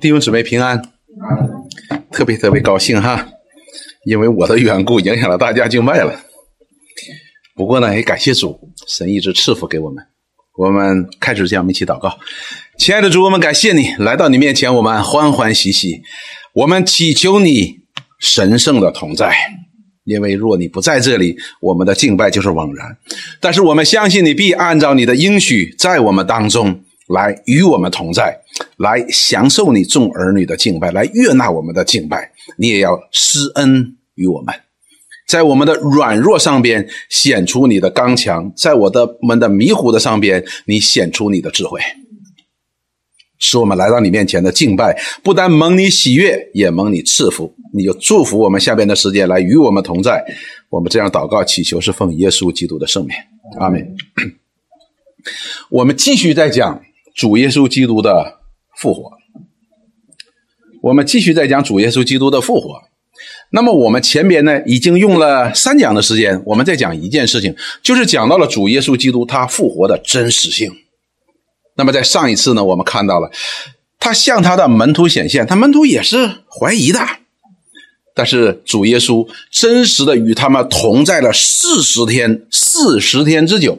弟兄姊妹平安，特别特别高兴哈，因为我的缘故影响了大家敬拜了。不过呢，也感谢主，神一直赐福给我们。我们开始这样，我们一起祷告。亲爱的主，我们感谢你来到你面前，我们欢欢喜喜，我们祈求你神圣的同在。因为若你不在这里，我们的敬拜就是枉然。但是我们相信你必按照你的应许，在我们当中来与我们同在，来享受你众儿女的敬拜，来悦纳我们的敬拜。你也要施恩于我们，在我们的软弱上边显出你的刚强，在我的们的迷糊的上边，你显出你的智慧。使我们来到你面前的敬拜，不但蒙你喜悦，也蒙你赐福。你就祝福我们下边的时间来与我们同在。我们这样祷告祈求，是奉耶稣基督的圣名，阿门。我们继续在讲主耶稣基督的复活。我们继续再讲主耶稣基督的复活。那么我们前边呢，已经用了三讲的时间，我们在讲一件事情，就是讲到了主耶稣基督他复活的真实性。那么在上一次呢，我们看到了他向他的门徒显现，他门徒也是怀疑的，但是主耶稣真实的与他们同在了四十天，四十天之久，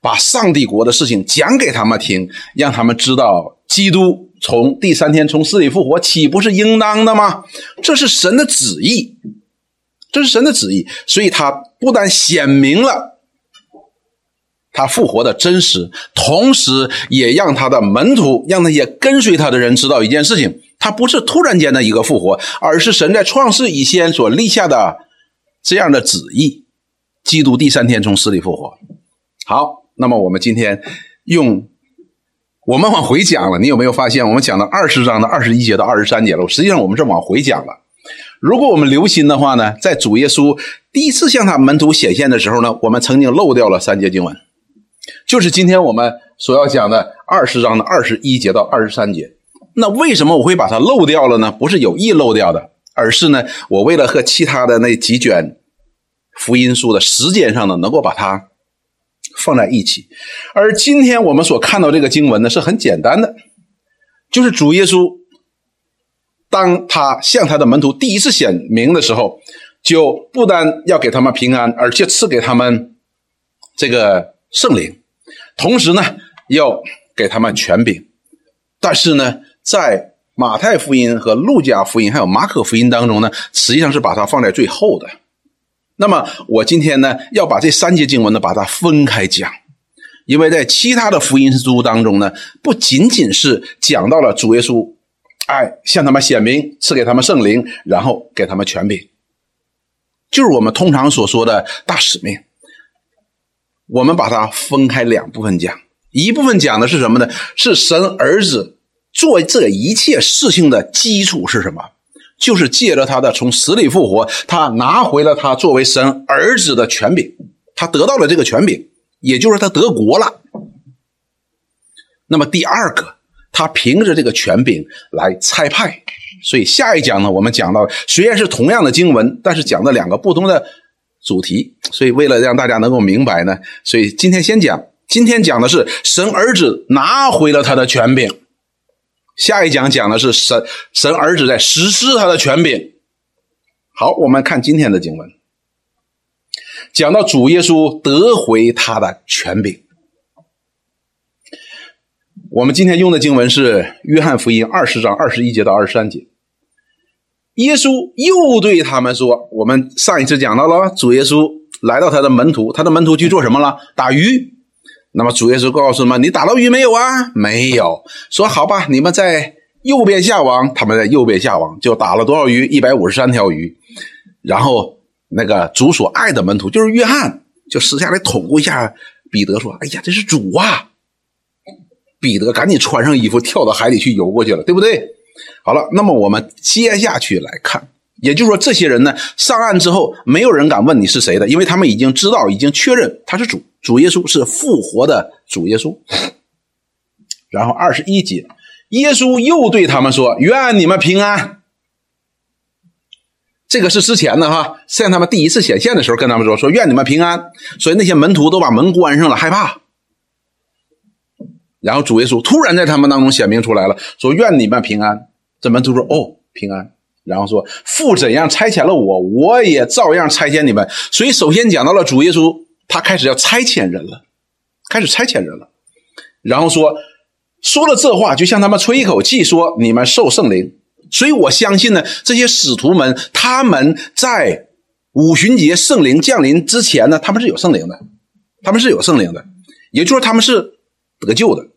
把上帝国的事情讲给他们听，让他们知道基督从第三天从死里复活，岂不是应当的吗？这是神的旨意，这是神的旨意，所以他不但显明了。他复活的真实，同时也让他的门徒，让那些跟随他的人知道一件事情：他不是突然间的一个复活，而是神在创世以前所立下的这样的旨意。基督第三天从死里复活。好，那么我们今天用我们往回讲了，你有没有发现，我们讲到二十章的二十一节到二十三节了？实际上我们是往回讲了。如果我们留心的话呢，在主耶稣第一次向他门徒显现的时候呢，我们曾经漏掉了三节经文。就是今天我们所要讲的二十章的二十一节到二十三节，那为什么我会把它漏掉了呢？不是有意漏掉的，而是呢，我为了和其他的那几卷福音书的时间上呢，能够把它放在一起。而今天我们所看到这个经文呢，是很简单的，就是主耶稣当他向他的门徒第一次显明的时候，就不单要给他们平安，而且赐给他们这个。圣灵，同时呢，要给他们权柄，但是呢，在马太福音和路加福音还有马可福音当中呢，实际上是把它放在最后的。那么我今天呢，要把这三节经文呢，把它分开讲，因为在其他的福音书当中呢，不仅仅是讲到了主耶稣，哎，向他们显明，赐给他们圣灵，然后给他们权柄，就是我们通常所说的大使命。我们把它分开两部分讲，一部分讲的是什么呢？是神儿子做这一切事情的基础是什么？就是借着他的从死里复活，他拿回了他作为神儿子的权柄，他得到了这个权柄，也就是他得国了。那么第二个，他凭着这个权柄来差派。所以下一讲呢，我们讲到虽然是同样的经文，但是讲的两个不同的。主题，所以为了让大家能够明白呢，所以今天先讲。今天讲的是神儿子拿回了他的权柄，下一讲讲的是神神儿子在实施他的权柄。好，我们看今天的经文，讲到主耶稣得回他的权柄。我们今天用的经文是约翰福音二十章二十一节到二十三节。耶稣又对他们说：“我们上一次讲到了，主耶稣来到他的门徒，他的门徒去做什么了？打鱼。那么主耶稣告诉他们：‘你打到鱼没有啊？’没有。说好吧，你们在右边下网。他们在右边下网，就打了多少鱼？一百五十三条鱼。然后那个主所爱的门徒就是约翰，就私下来捅咕一下彼得，说：‘哎呀，这是主啊！’彼得赶紧穿上衣服，跳到海里去游过去了，对不对？”好了，那么我们接下去来看，也就是说，这些人呢上岸之后，没有人敢问你是谁的，因为他们已经知道，已经确认他是主，主耶稣是复活的主耶稣。然后二十一节，耶稣又对他们说：“愿你们平安。”这个是之前的哈，向他们第一次显现的时候跟他们说：“说愿你们平安。”所以那些门徒都把门关上了，害怕。然后主耶稣突然在他们当中显明出来了，说：“愿你们平安。”这门徒说：“哦，平安。”然后说：“父怎样差遣了我，我也照样差遣你们。”所以首先讲到了主耶稣，他开始要差遣人了，开始差遣人了。然后说说了这话，就向他们吹一口气，说：“你们受圣灵。”所以我相信呢，这些使徒们他们在五旬节圣灵降临之前呢，他们是有圣灵的，他们是有圣灵的，也就是他们是得救的。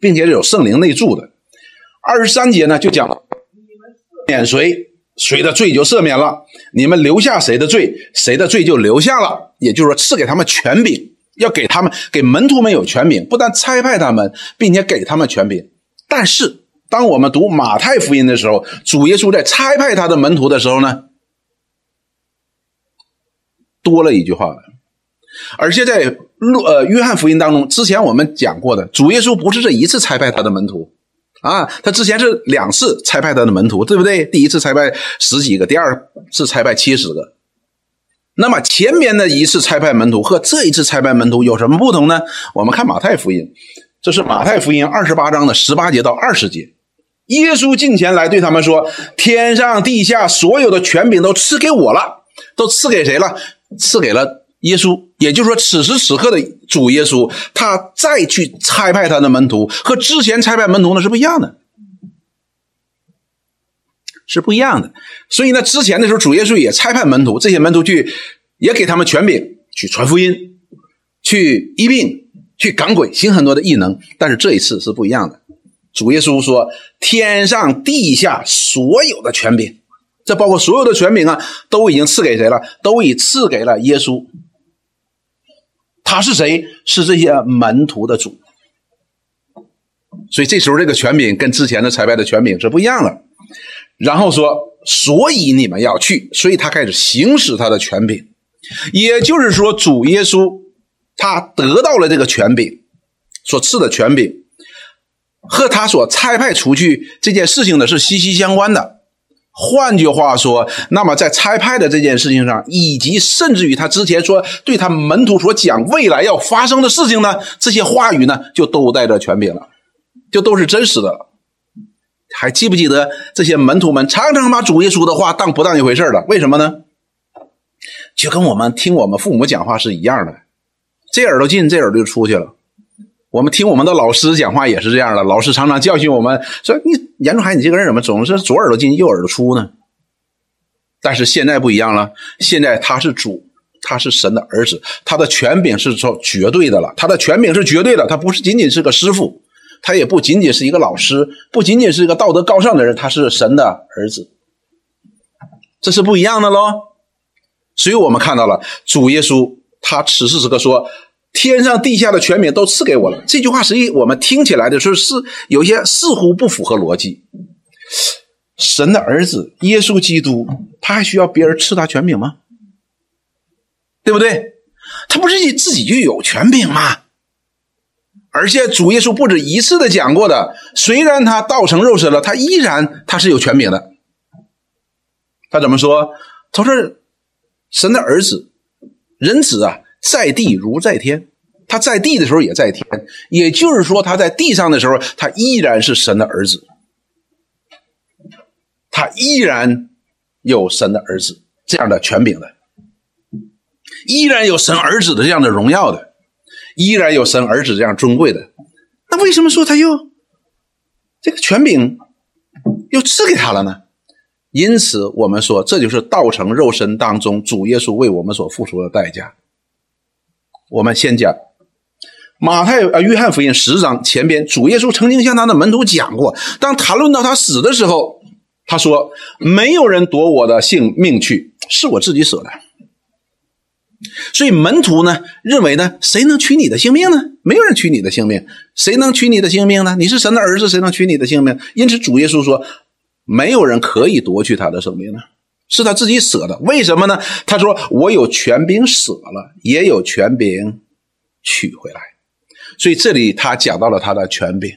并且是有圣灵内住的。二十三节呢，就讲免谁，谁的罪就赦免了；你们留下谁的罪，谁的罪就留下了。也就是说，赐给他们权柄，要给他们给门徒们有权柄，不但差派他们，并且给他们权柄。但是，当我们读马太福音的时候，主耶稣在差派他的门徒的时候呢，多了一句话。而且在路呃约翰福音当中，之前我们讲过的，主耶稣不是这一次差派他的门徒啊，他之前是两次差派他的门徒，对不对？第一次差派十几个，第二次差派七十个。那么前面的一次差派门徒和这一次差派门徒有什么不同呢？我们看马太福音，这是马太福音二十八章的十八节到二十节，耶稣近前来对他们说：“天上地下所有的权柄都赐给我了，都赐给谁了？赐给了。”耶稣，也就是说，此时此刻的主耶稣，他再去差派他的门徒，和之前差派门徒呢是不一样的，是不一样的。所以呢，之前的时候，主耶稣也差派门徒，这些门徒去，也给他们权柄去传福音，去医病，去赶鬼，行很多的异能。但是这一次是不一样的，主耶稣说：“天上地下所有的权柄，这包括所有的权柄啊，都已经赐给谁了？都已赐给了耶稣。”他是谁？是这些门徒的主。所以这时候这个权柄跟之前的裁判的权柄是不一样的。然后说，所以你们要去，所以他开始行使他的权柄。也就是说，主耶稣他得到了这个权柄，所赐的权柄，和他所差派出去这件事情呢是息息相关的。换句话说，那么在差派的这件事情上，以及甚至于他之前说对他门徒所讲未来要发生的事情呢，这些话语呢，就都带着权柄了，就都是真实的了。还记不记得这些门徒们常常把主耶稣的话当不当一回事了？为什么呢？就跟我们听我们父母讲话是一样的，这耳朵进，这耳朵就出去了。我们听我们的老师讲话也是这样的，老师常常教训我们说：“你严仲海，你这个人怎么总是左耳朵进右耳朵出呢？”但是现在不一样了，现在他是主，他是神的儿子，他的权柄是说绝对的了，他的权柄是绝对的，他不是仅仅是个师傅，他也不仅仅是一个老师，不仅仅是一个道德高尚的人，他是神的儿子，这是不一样的喽。所以我们看到了主耶稣，他此时此刻说。天上地下的权柄都赐给我了。这句话实际我们听起来的时候是有些似乎不符合逻辑。神的儿子耶稣基督，他还需要别人赐他权柄吗？对不对？他不是自己就有权柄吗？而且主耶稣不止一次的讲过的，虽然他道成肉身了，他依然他是有权柄的。他怎么说？他说：“神的儿子，人子啊。”在地如在天，他在地的时候也在天，也就是说他在地上的时候，他依然是神的儿子，他依然有神的儿子这样的权柄的，依然有神儿子的这样的荣耀的，依然有神儿子这样尊贵的。那为什么说他又这个权柄又赐给他了呢？因此，我们说这就是道成肉身当中主耶稣为我们所付出的代价。我们先讲马太啊，约翰福音十章前边，主耶稣曾经向他的门徒讲过，当谈论到他死的时候，他说：“没有人夺我的性命去，是我自己舍的。”所以门徒呢认为呢，谁能取你的性命呢？没有人取你的性命，谁能取你的性命呢？你是神的儿子，谁能取你的性命？因此主耶稣说：“没有人可以夺去他的生命呢。”是他自己舍的，为什么呢？他说：“我有权柄舍了，也有权柄取回来。”所以这里他讲到了他的权柄，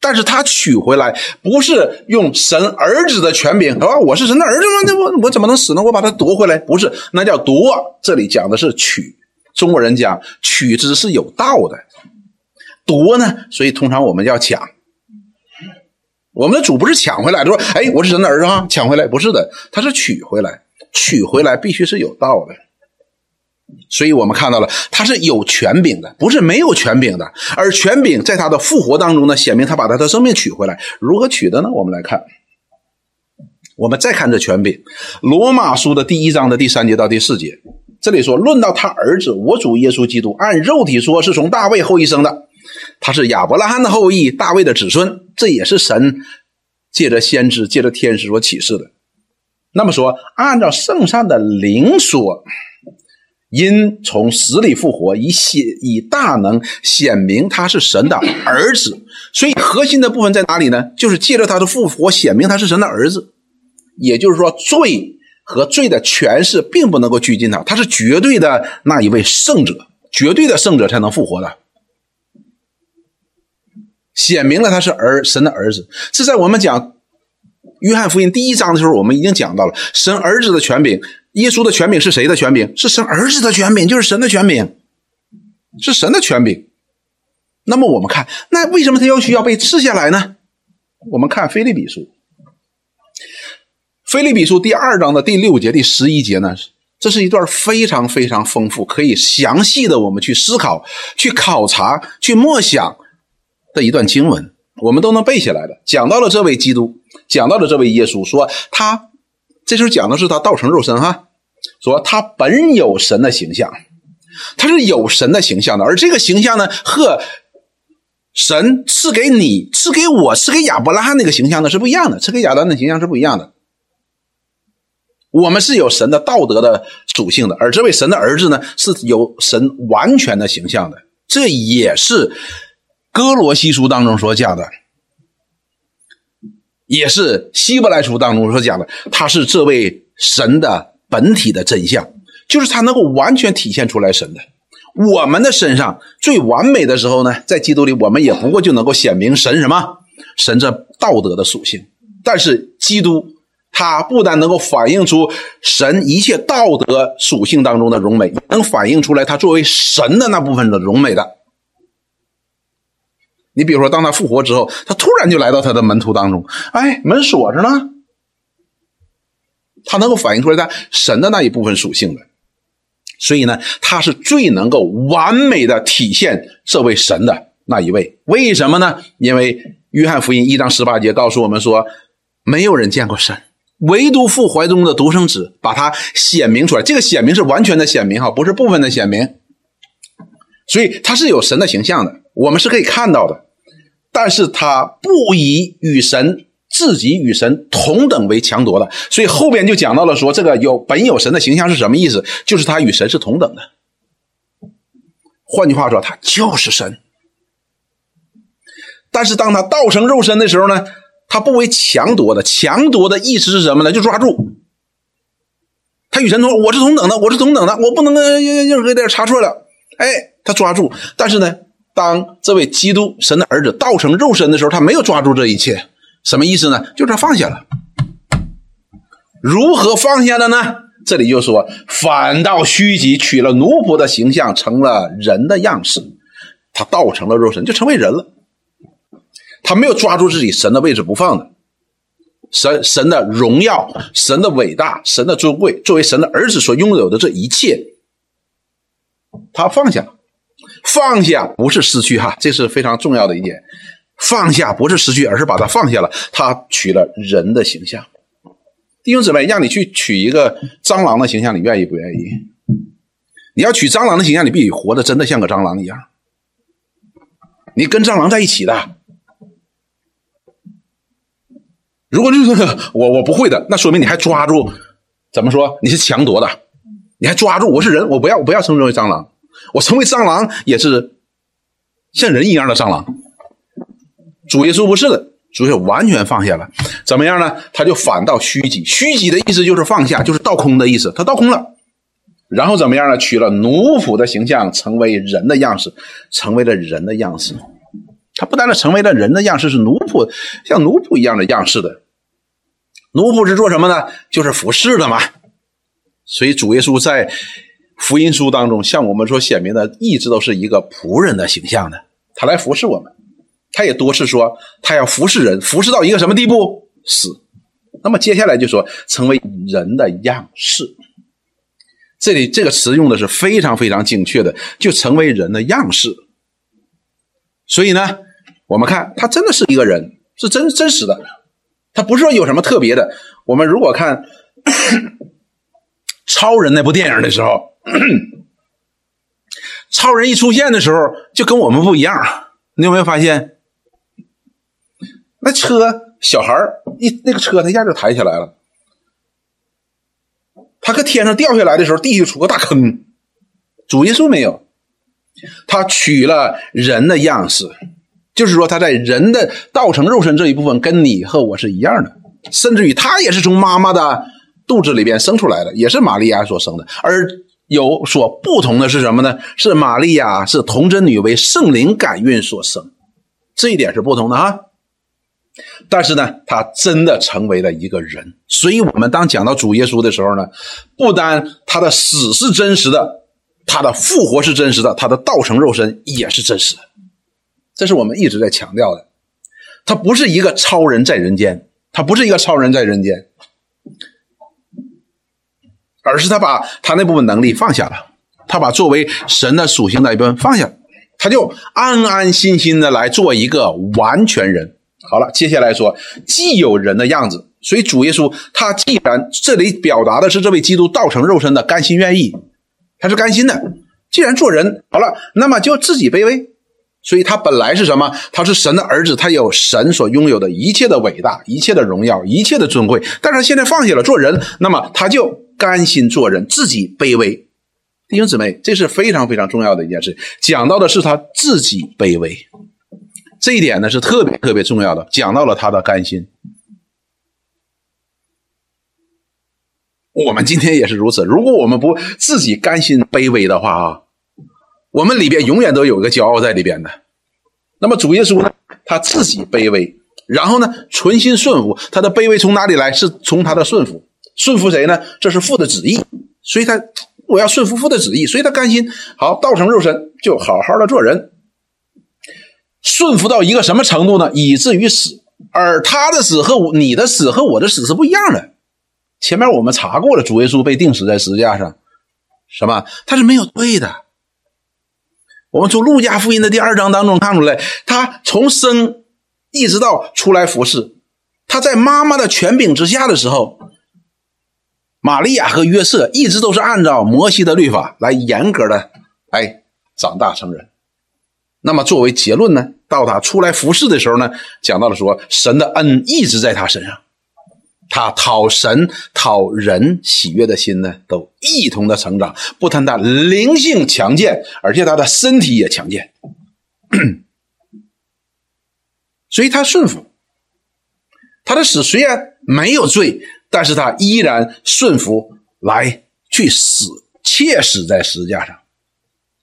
但是他取回来不是用神儿子的权柄，啊，我是神的儿子吗？那我我怎么能死呢？我把他夺回来，不是，那叫夺。这里讲的是取，中国人讲取之是有道的，夺呢？所以通常我们要抢。我们的主不是抢回来，说：“哎，我是神的儿子啊，抢回来。”不是的，他是取回来，取回来必须是有道的。所以我们看到了，他是有权柄的，不是没有权柄的。而权柄在他的复活当中呢，显明他把他的生命取回来。如何取的呢？我们来看，我们再看这权柄，《罗马书》的第一章的第三节到第四节，这里说：“论到他儿子，我主耶稣基督，按肉体说是从大卫后裔生的。”他是亚伯拉罕的后裔，大卫的子孙，这也是神借着先知、借着天使所启示的。那么说，按照圣善的灵说，因从死里复活，以显以大能显明他是神的儿子。所以核心的部分在哪里呢？就是借着他的复活显明他是神的儿子。也就是说，罪和罪的权势并不能够拘禁他，他是绝对的那一位圣者，绝对的圣者才能复活的。显明了他是儿神的儿子，这在我们讲约翰福音第一章的时候，我们已经讲到了神儿子的权柄。耶稣的权柄是谁的权柄？是神儿子的权柄，就是神的权柄，是神的权柄。那么我们看，那为什么他要需要被赐下来呢？我们看腓利比书，腓利比书第二章的第六节、第十一节呢，这是一段非常非常丰富，可以详细的我们去思考、去考察、去默想。的一段经文，我们都能背下来的。讲到了这位基督，讲到了这位耶稣，说他这时候讲的是他道成肉身哈，说他本有神的形象，他是有神的形象的，而这个形象呢，和神赐给你、赐给我、赐给亚伯拉罕那个形象呢是不一样的，赐给亚当的形象是不一样的。我们是有神的道德的属性的，而这位神的儿子呢，是有神完全的形象的，这也是。哥罗西书当中所讲的，也是希伯来书当中所讲的，他是这位神的本体的真相，就是他能够完全体现出来神的。我们的身上最完美的时候呢，在基督里，我们也不过就能够显明神什么？神这道德的属性。但是基督他不但能够反映出神一切道德属性当中的荣美，能反映出来他作为神的那部分的荣美的。你比如说，当他复活之后，他突然就来到他的门徒当中，哎，门锁着呢。他能够反映出来他神的那一部分属性的，所以呢，他是最能够完美的体现这位神的那一位。为什么呢？因为约翰福音一章十八节告诉我们说，没有人见过神，唯独父怀中的独生子把他显明出来。这个显明是完全的显明哈，不是部分的显明。所以他是有神的形象的，我们是可以看到的。但是他不以与神自己与神同等为强夺的，所以后边就讲到了说，这个有本有神的形象是什么意思？就是他与神是同等的。换句话说，他就是神。但是当他道成肉身的时候呢，他不为强夺的。强夺的意思是什么呢？就抓住他与神同，我是同等的，我是同等的，我不能任任何一点差错了。哎，他抓住，但是呢？当这位基督神的儿子道成肉身的时候，他没有抓住这一切，什么意思呢？就是他放下了。如何放下的呢？这里就说，反倒虚己，取了奴仆的形象，成了人的样式。他道成了肉身，就成为人了。他没有抓住自己神的位置不放的，神神的荣耀、神的伟大、神的尊贵，作为神的儿子所拥有的这一切，他放下了。放下不是失去哈，这是非常重要的一点。放下不是失去，而是把它放下了。他取了人的形象。弟兄姊妹，让你去取一个蟑螂的形象，你愿意不愿意？你要取蟑螂的形象，你必须活得真的像个蟑螂一样。你跟蟑螂在一起的。如果就是我我不会的，那说明你还抓住，怎么说？你是强夺的，你还抓住我是人，我不要我不要称之为蟑螂。我成为蟑螂也是像人一样的蟑螂，主耶稣不是的，主耶稣完全放下了，怎么样呢？他就反倒虚己，虚己的意思就是放下，就是倒空的意思，他倒空了，然后怎么样呢？取了奴仆的形象，成为人的样式，成为了人的样式。他不单是成为了人的样式，是奴仆，像奴仆一样的样式的。奴仆是做什么呢？就是服侍的嘛。所以主耶稣在。福音书当中向我们所显明的，一直都是一个仆人的形象的。他来服侍我们。他也多次说，他要服侍人，服侍到一个什么地步？死。那么接下来就说成为人的样式。这里这个词用的是非常非常精确的，就成为人的样式。所以呢，我们看他真的是一个人，是真真实的，他不是说有什么特别的。我们如果看超人那部电影的时候，超人一出现的时候就跟我们不一样。你有没有发现？那车小孩一那个车，他一下就抬起来了。他搁天上掉下来的时候，地下出个大坑。主耶稣没有，他取了人的样式，就是说他在人的道成肉身这一部分跟你和我是一样的，甚至于他也是从妈妈的肚子里边生出来的，也是玛利亚所生的。而有所不同的是什么呢？是玛利亚是童贞女为圣灵感孕所生，这一点是不同的哈。但是呢，他真的成为了一个人，所以我们当讲到主耶稣的时候呢，不单他的死是真实的，他的复活是真实的，他的道成肉身也是真实的，这是我们一直在强调的。他不是一个超人在人间，他不是一个超人在人间，而是他把他那部分能力放下了，他把作为神的属性那一部分放下，他就安安心心的来做一个完全人。好了，接下来说，既有人的样子，所以主耶稣他既然这里表达的是这位基督道成肉身的甘心愿意，他是甘心的。既然做人好了，那么就自己卑微，所以他本来是什么？他是神的儿子，他有神所拥有的一切的伟大、一切的荣耀、一切的尊贵。但是现在放下了做人，那么他就甘心做人，自己卑微。弟兄姊妹，这是非常非常重要的一件事，讲到的是他自己卑微。这一点呢是特别特别重要的，讲到了他的甘心。我们今天也是如此。如果我们不自己甘心卑微的话啊，我们里边永远都有一个骄傲在里边的。那么主耶稣呢，他自己卑微，然后呢，存心顺服。他的卑微从哪里来？是从他的顺服。顺服谁呢？这是父的旨意。所以他我要顺服父的旨意，所以他甘心好道成肉身，就好好的做人。顺服到一个什么程度呢？以至于死，而他的死和你的死和我的死是不一样的。前面我们查过了，主耶稣被钉死在十字架上，什么？他是没有罪的。我们从路加福音的第二章当中看出来，他从生一直到出来服侍，他在妈妈的权柄之下的时候，玛利亚和约瑟一直都是按照摩西的律法来严格的哎长大成人。那么作为结论呢？到他出来服侍的时候呢，讲到了说，神的恩一直在他身上，他讨神讨人喜悦的心呢，都一同的成长。不但他灵性强健，而且他的身体也强健，所以他顺服。他的死虽然没有罪，但是他依然顺服来去死，切死在十字架上。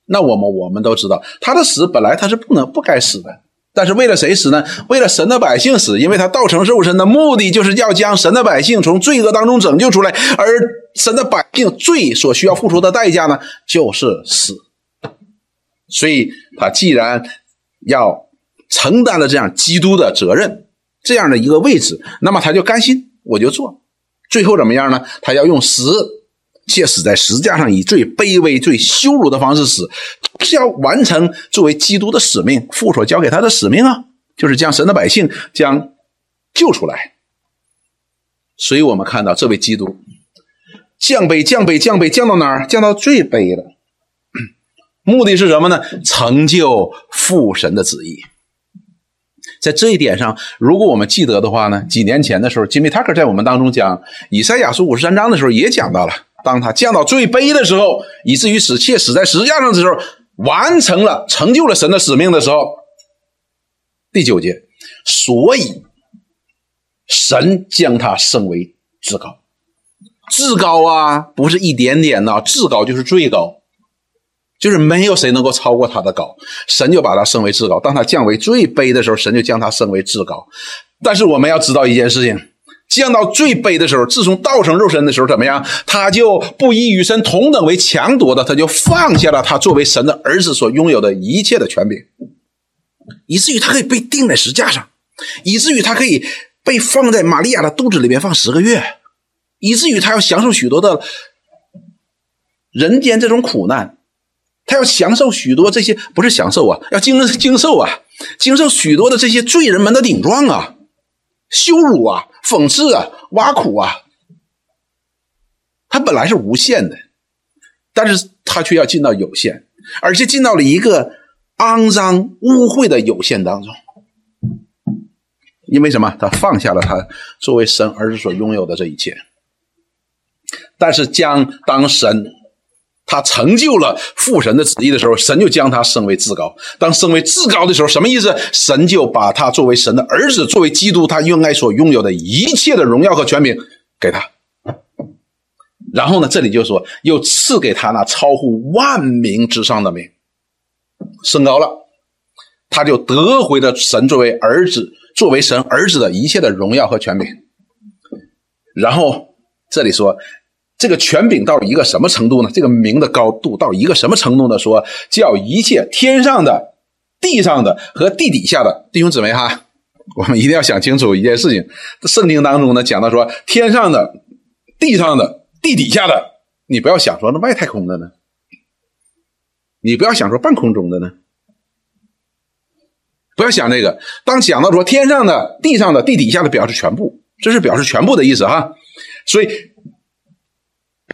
那我们我们都知道，他的死本来他是不能不该死的，但是为了谁死呢？为了神的百姓死，因为他道成肉身的目的就是要将神的百姓从罪恶当中拯救出来，而神的百姓罪所需要付出的代价呢，就是死。所以他既然要承担了这样基督的责任，这样的一个位置，那么他就甘心，我就做。最后怎么样呢？他要用死。借死在十字架上，以最卑微、最羞辱的方式死，是要完成作为基督的使命，父所交给他的使命啊，就是将神的百姓将救出来。所以我们看到这位基督降卑、降卑、降卑，降到哪儿？降到最卑了。目的是什么呢？成就父神的旨意。在这一点上，如果我们记得的话呢，几年前的时候，吉米·塔克在我们当中讲以赛亚书五十三章的时候，也讲到了。当他降到最卑的时候，以至于死切死在十字架上的时候，完成了成就了神的使命的时候，第九节，所以神将他升为至高，至高啊，不是一点点呐，至高就是最高，就是没有谁能够超过他的高，神就把他升为至高。当他降为最卑的时候，神就将他升为至高。但是我们要知道一件事情。降到最卑的时候，自从道成肉身的时候，怎么样？他就不以与神同等为强夺的，他就放下了他作为神的儿子所拥有的一切的权柄。以至于他可以被钉在石架上，以至于他可以被放在玛利亚的肚子里面放十个月，以至于他要享受许多的人间这种苦难，他要享受许多这些不是享受啊，要经经受啊，经受许多的这些罪人们的顶撞啊、羞辱啊、讽刺啊、挖苦啊。他本来是无限的，但是他却要进到有限，而且进到了一个肮脏污秽的有限当中。因为什么？他放下了他作为神儿子所拥有的这一切。但是将当神他成就了父神的旨意的时候，神就将他升为至高。当升为至高的时候，什么意思？神就把他作为神的儿子，作为基督，他应该所拥有的一切的荣耀和权柄给他。然后呢？这里就说又赐给他那超乎万名之上的名，升高了，他就得回了神作为儿子、作为神儿子的一切的荣耀和权柄。然后这里说，这个权柄到一个什么程度呢？这个名的高度到一个什么程度呢？说叫一切天上的、地上的和地底下的弟兄姊妹哈，我们一定要想清楚一件事情：圣经当中呢讲到说，天上的、地上的。地底下的，你不要想说那外太空的呢，你不要想说半空中的呢，不要想这个。当讲到说天上的、地上的、地底下的，表示全部，这是表示全部的意思哈。所以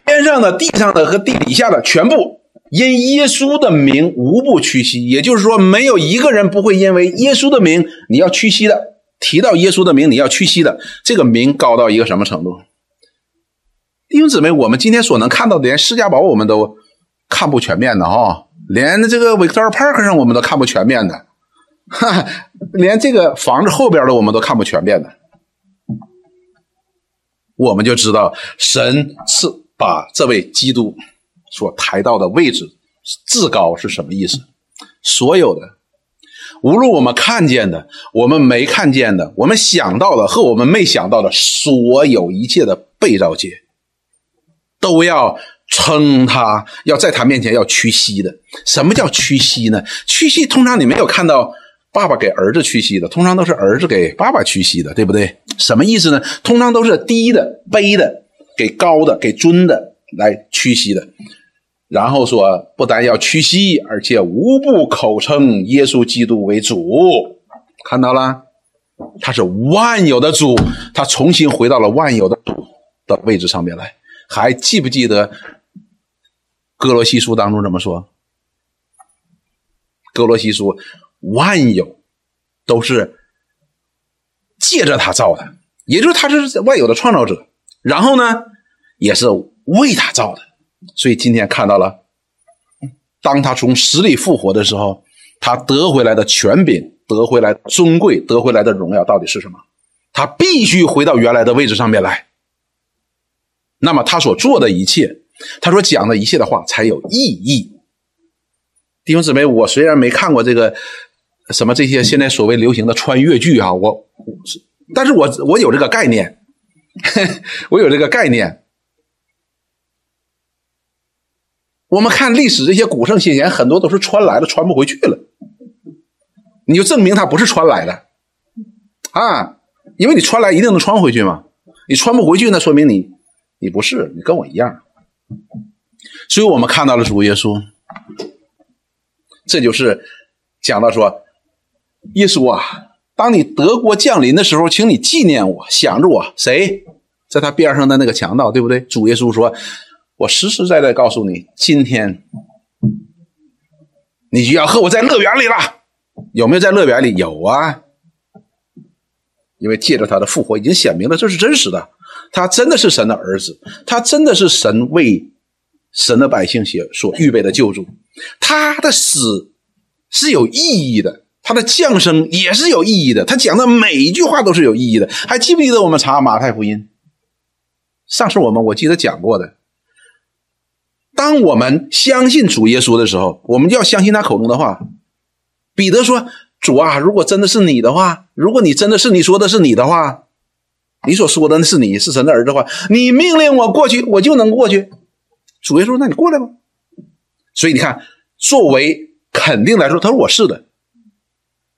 天上的、地上的和地底下的全部，因耶稣的名无不屈膝。也就是说，没有一个人不会因为耶稣的名你要屈膝的。提到耶稣的名，你要屈膝的，这个名高到一个什么程度？弟兄姊妹，我们今天所能看到的，连释迦堡我们都看不全面的哈，连这个 Victor Park 上我们都看不全面的，哈哈，连这个房子后边的我们都看不全面的，我们就知道神是把这位基督所抬到的位置至高是什么意思。所有的，无论我们看见的，我们没看见的，我们想到的和我们没想到的，所有一切的被造界。都要称他，要在他面前要屈膝的。什么叫屈膝呢？屈膝通常你没有看到爸爸给儿子屈膝的，通常都是儿子给爸爸屈膝的，对不对？什么意思呢？通常都是低的、卑的给高的、给尊的来屈膝的。然后说，不但要屈膝，而且无不口称耶稣基督为主。看到了，他是万有的主，他重新回到了万有的主的位置上面来。还记不记得哥罗西书当中怎么说？哥罗西书万有都是借着他造的，也就是他是万有的创造者。然后呢，也是为他造的。所以今天看到了，当他从死里复活的时候，他得回来的权柄、得回来尊贵、得回来的荣耀到底是什么？他必须回到原来的位置上面来。那么他所做的一切，他所讲的一切的话才有意义。弟兄姊妹，我虽然没看过这个什么这些现在所谓流行的穿越剧啊，我，但是我我有这个概念，我有这个概念。我们看历史这些古圣先贤，很多都是穿来的，穿不回去了。你就证明他不是穿来的啊，因为你穿来一定能穿回去嘛，你穿不回去，那说明你。你不是，你跟我一样，所以我们看到了主耶稣，这就是讲到说，耶稣啊，当你德国降临的时候，请你纪念我，想着我，谁在他边上的那个强盗，对不对？主耶稣说，我实实在在告诉你，今天你就要和我在乐园里了，有没有在乐园里？有啊，因为借着他的复活，已经显明了这是真实的。他真的是神的儿子，他真的是神为神的百姓所所预备的救主。他的死是有意义的，他的降生也是有意义的。他讲的每一句话都是有意义的。还记不记得我们查马太福音？上次我们我记得讲过的。当我们相信主耶稣的时候，我们就要相信他口中的话。彼得说：“主啊，如果真的是你的话，如果你真的是你说的是你的话。”你所说的那是你是神的儿子的话，你命令我过去，我就能过去。主耶稣，那你过来吧。所以你看，作为肯定来说，他说我是的。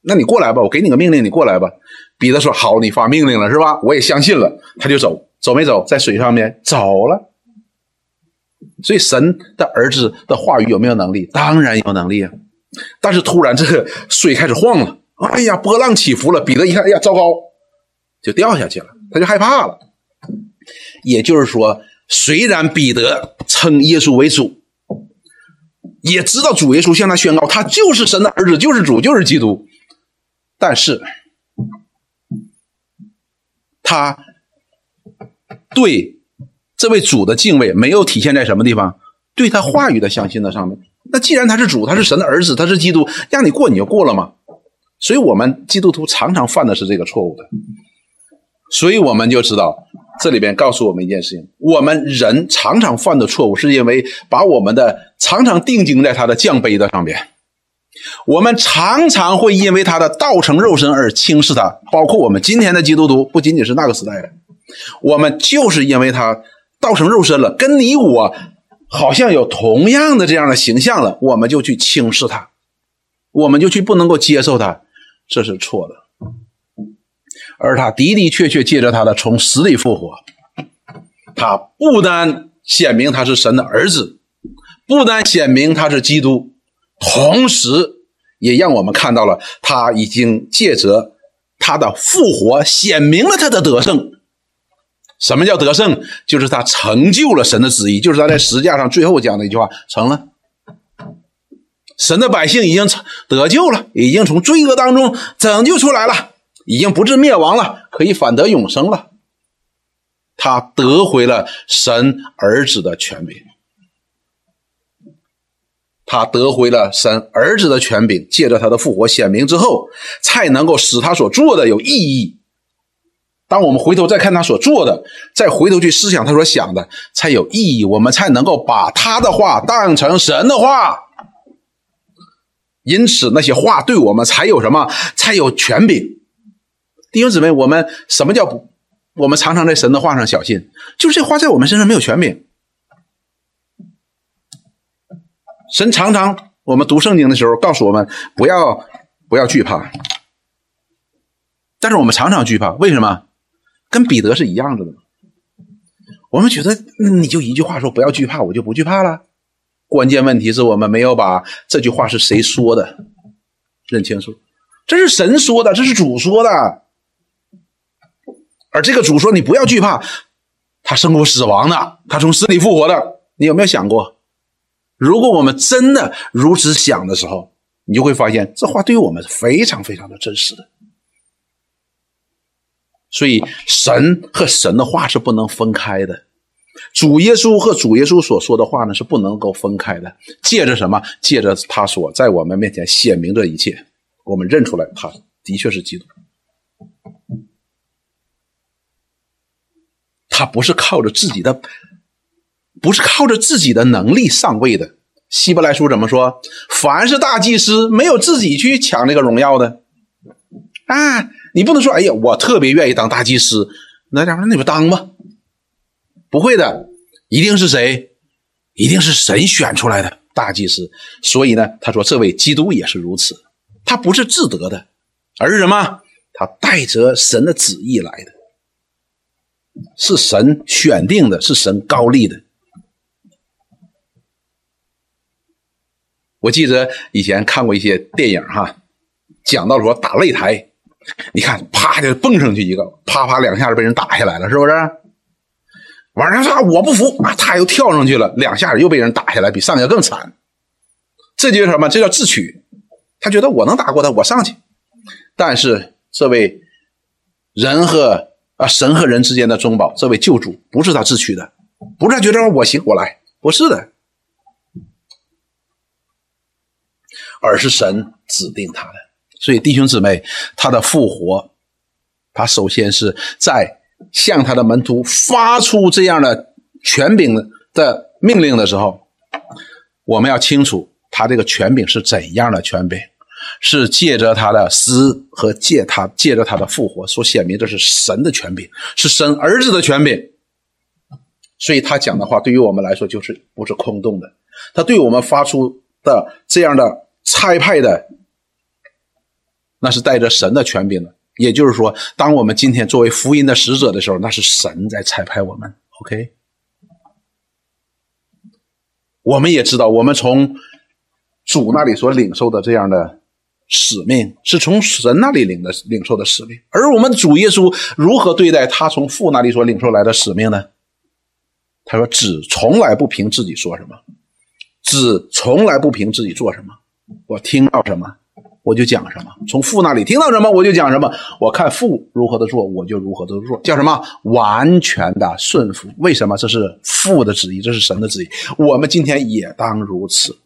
那你过来吧，我给你个命令，你过来吧。彼得说：“好，你发命令了是吧？我也相信了。”他就走，走没走？在水上面走了。所以神的儿子的话语有没有能力？当然有能力啊。但是突然这个水开始晃了，哎呀，波浪起伏了。彼得一看，哎呀，糟糕，就掉下去了，他就害怕了。也就是说，虽然彼得称耶稣为主，也知道主耶稣向他宣告，他就是神的儿子，就是主，就是基督，但是。他对这位主的敬畏没有体现在什么地方？对他话语的相信的上面。那既然他是主，他是神的儿子，他是基督，让你过你就过了嘛。所以，我们基督徒常常犯的是这个错误的。所以，我们就知道这里边告诉我们一件事情：我们人常常犯的错误，是因为把我们的常常定睛在他的降杯的上面。我们常常会因为他的道成肉身而轻视他，包括我们今天的基督徒，不仅仅是那个时代的，我们就是因为他道成肉身了，跟你我好像有同样的这样的形象了，我们就去轻视他，我们就去不能够接受他，这是错的。而他的的确确借着他的从死里复活，他不单显明他是神的儿子，不单显明他是基督。同时，也让我们看到了他已经借着他的复活，显明了他的得胜。什么叫得胜？就是他成就了神的旨意，就是他在十字架上最后讲的一句话：成了。神的百姓已经得救了，已经从罪恶当中拯救出来了，已经不至灭亡了，可以反得永生了。他得回了神儿子的权柄。他得回了神儿子的权柄，借着他的复活显明之后，才能够使他所做的有意义。当我们回头再看他所做的，再回头去思想他所想的，才有意义。我们才能够把他的话当成神的话。因此，那些话对我们才有什么？才有权柄。弟兄姊妹，我们什么叫不我们常常在神的话上小心？就是这话在我们身上没有权柄。神常常，我们读圣经的时候告诉我们不要不要惧怕，但是我们常常惧怕，为什么？跟彼得是一样子的吗？我们觉得你就一句话说不要惧怕，我就不惧怕了。关键问题是我们没有把这句话是谁说的认清楚，这是神说的，这是主说的，而这个主说你不要惧怕，他胜过死亡的，他从死里复活的，你有没有想过？如果我们真的如此想的时候，你就会发现这话对于我们是非常非常的真实的。所以，神和神的话是不能分开的，主耶稣和主耶稣所说的话呢是不能够分开的。借着什么？借着他所在我们面前显明这一切，我们认出来他的确是基督。他不是靠着自己的。不是靠着自己的能力上位的。希伯来书怎么说？凡是大祭司，没有自己去抢那个荣耀的啊！你不能说，哎呀，我特别愿意当大祭司，那家伙，那你就当吧。不会的，一定是谁？一定是神选出来的大祭司。所以呢，他说，这位基督也是如此，他不是自得的，而是什么？他带着神的旨意来的，是神选定的，是神高立的。我记得以前看过一些电影哈，讲到说打擂台，你看啪就蹦上去一个，啪啪两下就被人打下来了，是不是？晚上说我不服啊，他又跳上去了，两下又被人打下来，比上一个更惨。这就是什么？这叫智取。他觉得我能打过他，我上去。但是这位人和啊神和人之间的中保，这位救主不是他智取的，不是他觉得我行我来，不是的。而是神指定他的，所以弟兄姊妹，他的复活，他首先是在向他的门徒发出这样的权柄的命令的时候，我们要清楚他这个权柄是怎样的权柄，是借着他的死和借他借着他的复活所显明，这是神的权柄，是神儿子的权柄。所以他讲的话对于我们来说就是不是空洞的，他对我们发出的这样的。差派的那是带着神的权柄的。也就是说，当我们今天作为福音的使者的时候，那是神在差派我们。OK，我们也知道，我们从主那里所领受的这样的使命，是从神那里领的领受的使命。而我们主耶稣如何对待他从父那里所领受来的使命呢？他说：“子从来不凭自己说什么，子从来不凭自己做什么。我听到什么。”我就讲什么，从父那里听到什么，我就讲什么。我看父如何的做，我就如何的做，叫什么完全的顺服。为什么？这是父的旨意，这是神的旨意。我们今天也当如此。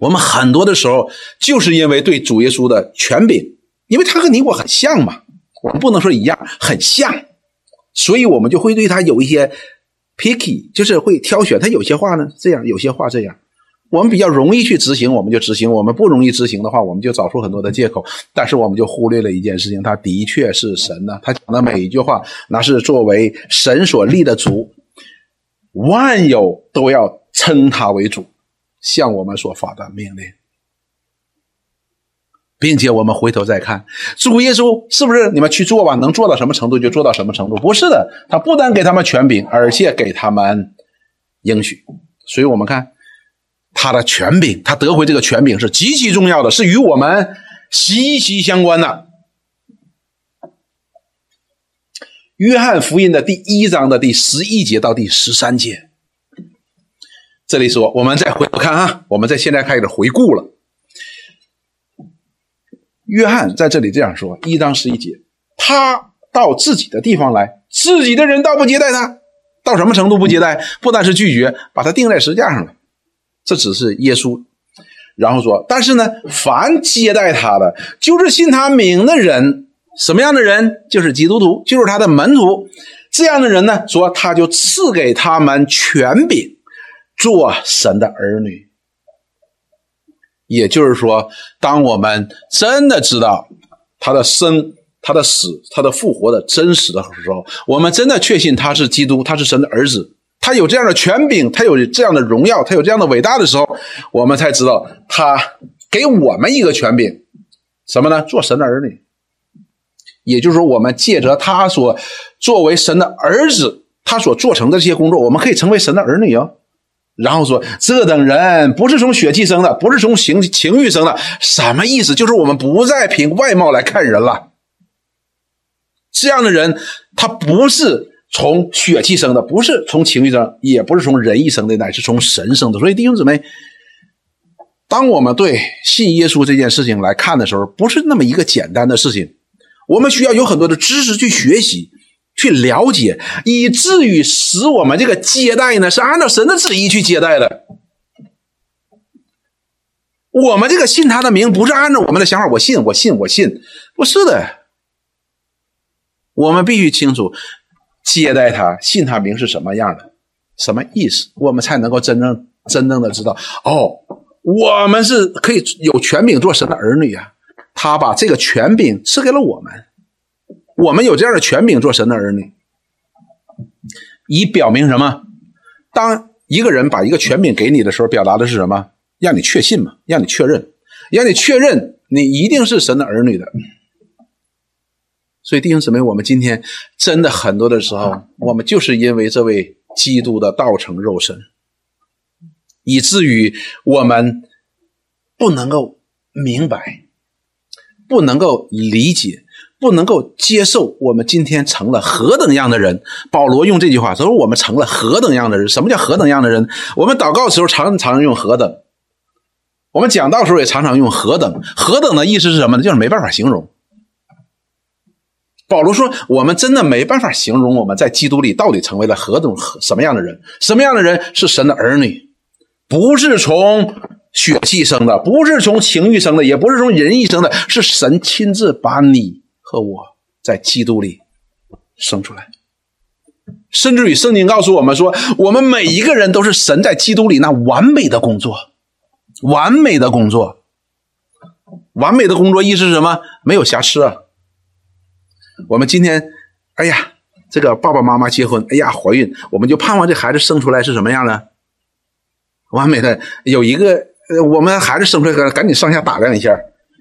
我们很多的时候，就是因为对主耶稣的权柄，因为他和你我很像嘛，我们不能说一样，很像，所以我们就会对他有一些 picky，就是会挑选。他有些话呢这样，有些话这样。我们比较容易去执行，我们就执行；我们不容易执行的话，我们就找出很多的借口。但是我们就忽略了一件事情：他的确是神呢。他讲的每一句话，那是作为神所立的主，万有都要称他为主，向我们所发的命令，并且我们回头再看主耶稣是不是你们去做吧？能做到什么程度就做到什么程度？不是的，他不但给他们权柄，而且给他们应许。所以我们看。他的权柄，他得回这个权柄是极其重要的，是与我们息息相关的。约翰福音的第一章的第十一节到第十三节，这里说，我们再回头看啊，我们在现在开始回顾了。约翰在这里这样说：一章十一节，他到自己的地方来，自己的人倒不接待他，到什么程度不接待？不但是拒绝，把他钉在石架上了。这只是耶稣，然后说，但是呢，凡接待他的，就是信他名的人，什么样的人？就是基督徒，就是他的门徒。这样的人呢，说他就赐给他们权柄，做神的儿女。也就是说，当我们真的知道他的生、他的死、他的复活的真实的时候，我们真的确信他是基督，他是神的儿子。他有这样的权柄，他有这样的荣耀，他有这样的伟大的时候，我们才知道他给我们一个权柄，什么呢？做神的儿女。也就是说，我们借着他所作为神的儿子，他所做成的这些工作，我们可以成为神的儿女哦。然后说，这等人不是从血气生的，不是从情情欲生的，什么意思？就是我们不再凭外貌来看人了。这样的人，他不是。从血气生的，不是从情欲生，也不是从人意生的，乃是从神生的。所以弟兄姊妹，当我们对信耶稣这件事情来看的时候，不是那么一个简单的事情。我们需要有很多的知识去学习、去了解，以至于使我们这个接待呢，是按照神的旨意去接待的。我们这个信他的名，不是按照我们的想法，我信，我信，我信，不是的。我们必须清楚。接待他，信他名是什么样的，什么意思，我们才能够真正真正的知道哦，我们是可以有权柄做神的儿女啊。他把这个权柄赐给了我们，我们有这样的权柄做神的儿女，以表明什么？当一个人把一个权柄给你的时候，表达的是什么？让你确信嘛，让你确认，让你确认你一定是神的儿女的。所以弟兄姊妹，我们今天真的很多的时候，我们就是因为这位基督的道成肉身，以至于我们不能够明白，不能够理解，不能够接受，我们今天成了何等样的人。保罗用这句话说：“我们成了何等样的人？什么叫何等样的人？我们祷告的时候常常用何等，我们讲道时候也常常用何等。何等的意思是什么呢？就是没办法形容。”保罗说：“我们真的没办法形容我们在基督里到底成为了何种什么样的人？什么样的人是神的儿女？不是从血气生的，不是从情欲生的，也不是从人意生的，是神亲自把你和我在基督里生出来。甚至于圣经告诉我们说，我们每一个人都是神在基督里那完美的工作，完美的工作，完美的工作意思是什么？没有瑕疵啊。”我们今天，哎呀，这个爸爸妈妈结婚，哎呀，怀孕，我们就盼望这孩子生出来是什么样的？完美的，有一个，呃，我们孩子生出来，赶紧上下打量一下，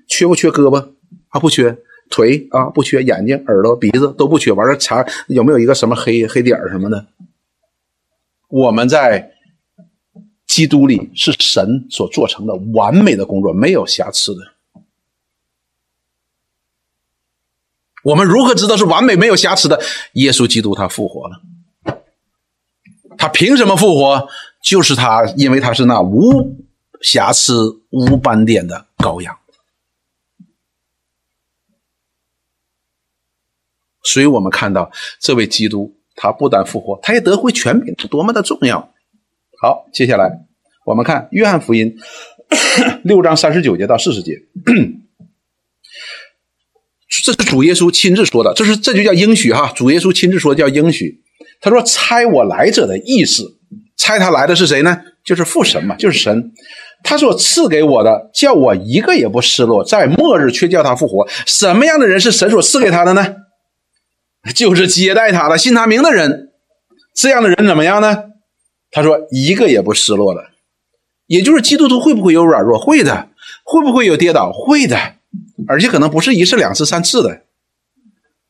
缺不缺胳膊啊？不缺。腿啊，不缺；眼睛、耳朵、鼻子都不缺。完了，查有没有一个什么黑黑点什么的？我们在基督里是神所做成的完美的工作，没有瑕疵的。我们如何知道是完美没有瑕疵的？耶稣基督他复活了，他凭什么复活？就是他，因为他是那无瑕疵、无斑点的羔羊。所以我们看到这位基督，他不但复活，他也得回权柄，是多么的重要。好，接下来我们看约翰福音 六章三十九节到四十节，这是主耶稣亲自说的，这是这就叫应许哈。主耶稣亲自说叫应许，他说：“猜我来者的意思，猜他来的是谁呢？就是父神嘛，就是神。他所赐给我的，叫我一个也不失落，在末日却叫他复活。什么样的人是神所赐给他的呢？” 就是接待他的信他名的人，这样的人怎么样呢？他说一个也不失落的，也就是基督徒会不会有软弱？会的，会不会有跌倒？会的，而且可能不是一次、两次、三次的，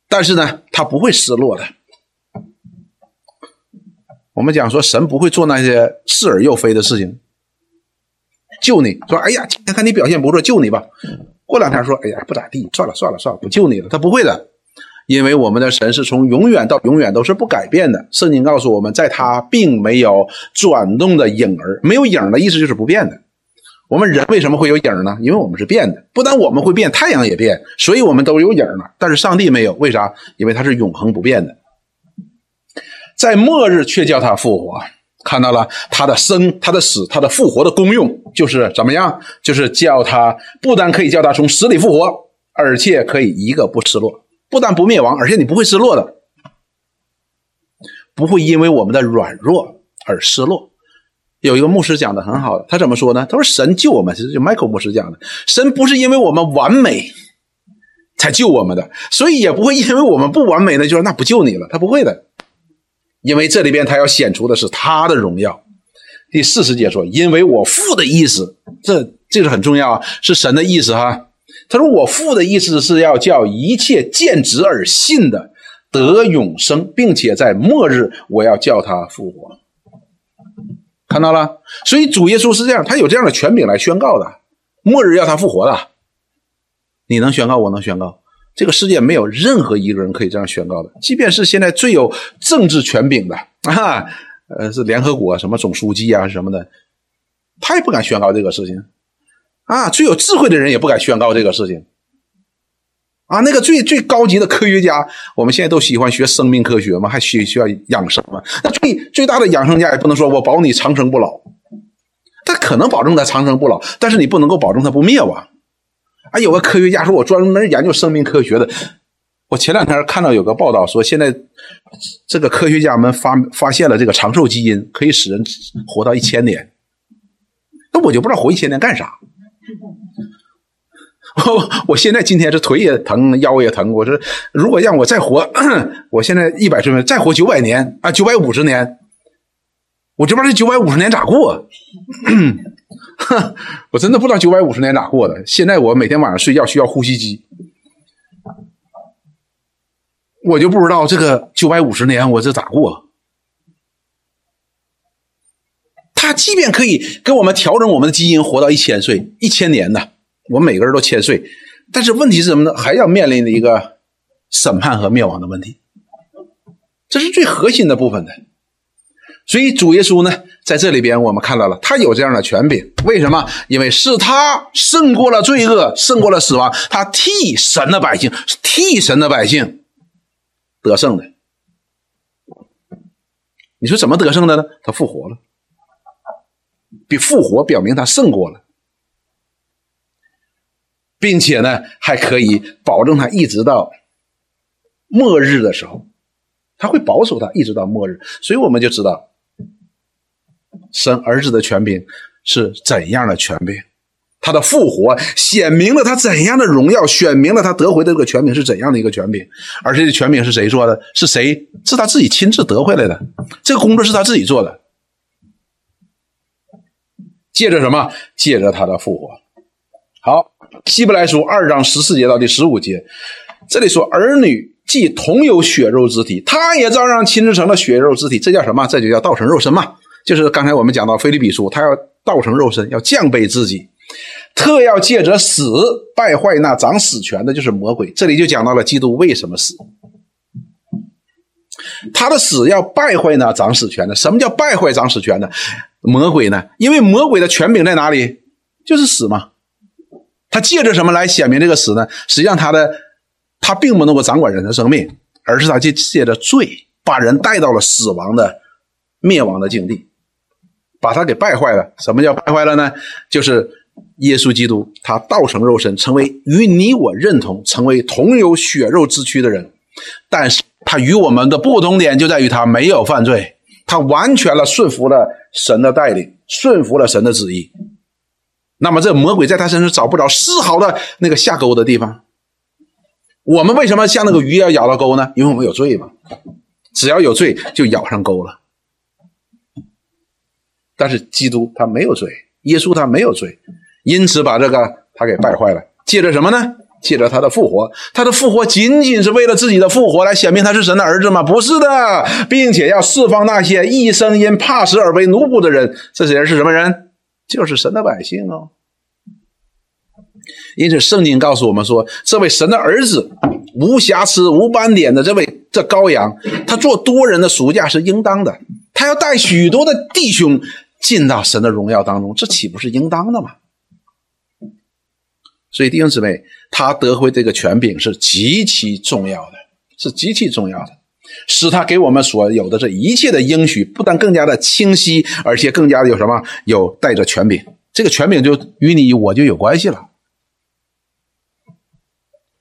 但是呢，他不会失落的。我们讲说神不会做那些似而又非的事情，救你说哎呀，今天看你表现不错，救你吧。过两天说哎呀不咋地，算了算了算了，不救你了。他不会的。因为我们的神是从永远到永远都是不改变的。圣经告诉我们，在他并没有转动的影儿，没有影儿的意思就是不变的。我们人为什么会有影呢？因为我们是变的。不但我们会变，太阳也变，所以我们都有影了。但是上帝没有，为啥？因为他是永恒不变的。在末日却叫他复活，看到了他的生、他的死、他的复活的功用，就是怎么样？就是叫他不但可以叫他从死里复活，而且可以一个不失落。不但不灭亡，而且你不会失落的，不会因为我们的软弱而失落。有一个牧师讲的很好，他怎么说呢？他说：“神救我们，其实就 Michael 牧师讲的，神不是因为我们完美才救我们的，所以也不会因为我们不完美呢，就说那不救你了。他不会的，因为这里边他要显出的是他的荣耀。第四十节说：因为我父的意思，这这是很重要啊，是神的意思哈。”他说：“我父的意思是要叫一切见子而信的得永生，并且在末日我要叫他复活。看到了，所以主耶稣是这样，他有这样的权柄来宣告的，末日要他复活的。你能宣告，我能宣告，这个世界没有任何一个人可以这样宣告的，即便是现在最有政治权柄的啊，呃，是联合国什么总书记啊什么的，他也不敢宣告这个事情。”啊，最有智慧的人也不敢宣告这个事情。啊，那个最最高级的科学家，我们现在都喜欢学生命科学嘛，还需需要养生嘛？那最最大的养生家也不能说我保你长生不老，他可能保证他长生不老，但是你不能够保证他不灭亡。啊，有个科学家说，我专门研究生命科学的。我前两天看到有个报道说，现在这个科学家们发发现了这个长寿基因，可以使人活到一千年。那我就不知道活一千年干啥。我 我现在今天这腿也疼，腰也疼。我说，如果让我再活，我现在一百岁，再活九百年啊，九百五十年，我这边这九百五十年咋过？我真的不知道九百五十年咋过的。现在我每天晚上睡觉需要呼吸机，我就不知道这个九百五十年我这咋过。他即便可以给我们调整我们的基因，活到一千岁、一千年的，我们每个人都千岁，但是问题是什么呢？还要面临的一个审判和灭亡的问题，这是最核心的部分的。所以主耶稣呢，在这里边我们看到了，他有这样的权柄。为什么？因为是他胜过了罪恶，胜过了死亡，他替神的百姓，替神的百姓得胜的。你说怎么得胜的呢？他复活了。比复活表明他胜过了，并且呢，还可以保证他一直到末日的时候，他会保守他一直到末日。所以我们就知道，生儿子的权柄是怎样的权柄，他的复活显明了他怎样的荣耀，显明了他得回的这个权柄是怎样的一个权柄。而这个权柄是谁做的？是谁？是他自己亲自得回来的。这个工作是他自己做的。借着什么？借着他的复活。好，希伯来书二章十四节到第十五节，这里说儿女既同有血肉之体，他也照样亲自成了血肉之体，这叫什么？这就叫道成肉身嘛。就是刚才我们讲到菲利比书，他要道成肉身，要降卑自己，特要借着死败坏那掌死权的，就是魔鬼。这里就讲到了基督为什么死，他的死要败坏那掌死权的。什么叫败坏掌死权的？魔鬼呢？因为魔鬼的权柄在哪里？就是死嘛。他借着什么来显明这个死呢？实际上，他的他并不能够掌管人的生命，而是他借借着罪把人带到了死亡的灭亡的境地。把他给败坏了。什么叫败坏了呢？就是耶稣基督，他道成肉身，成为与你我认同，成为同有血肉之躯的人。但是他与我们的不同点就在于他没有犯罪，他完全了顺服了神的带领，顺服了神的旨意。那么这魔鬼在他身上找不着丝毫的那个下钩的地方。我们为什么像那个鱼要咬到钩呢？因为我们有罪嘛。只要有罪，就咬上钩了。但是基督他没有罪，耶稣他没有罪，因此把这个他给败坏了。借着什么呢？借着他的复活。他的复活仅仅是为了自己的复活来显明他是神的儿子吗？不是的，并且要释放那些一生因怕死而为奴仆的人。这些人是什么人？就是神的百姓哦。因此，圣经告诉我们说，这位神的儿子，无瑕疵、无斑点的这位这羔羊，他做多人的赎价是应当的。他要带许多的弟兄。进到神的荣耀当中，这岂不是应当的吗？所以弟兄姊妹，他得回这个权柄是极其重要的，是极其重要的，使他给我们所有的这一切的应许，不但更加的清晰，而且更加的有什么？有带着权柄，这个权柄就与你我就有关系了。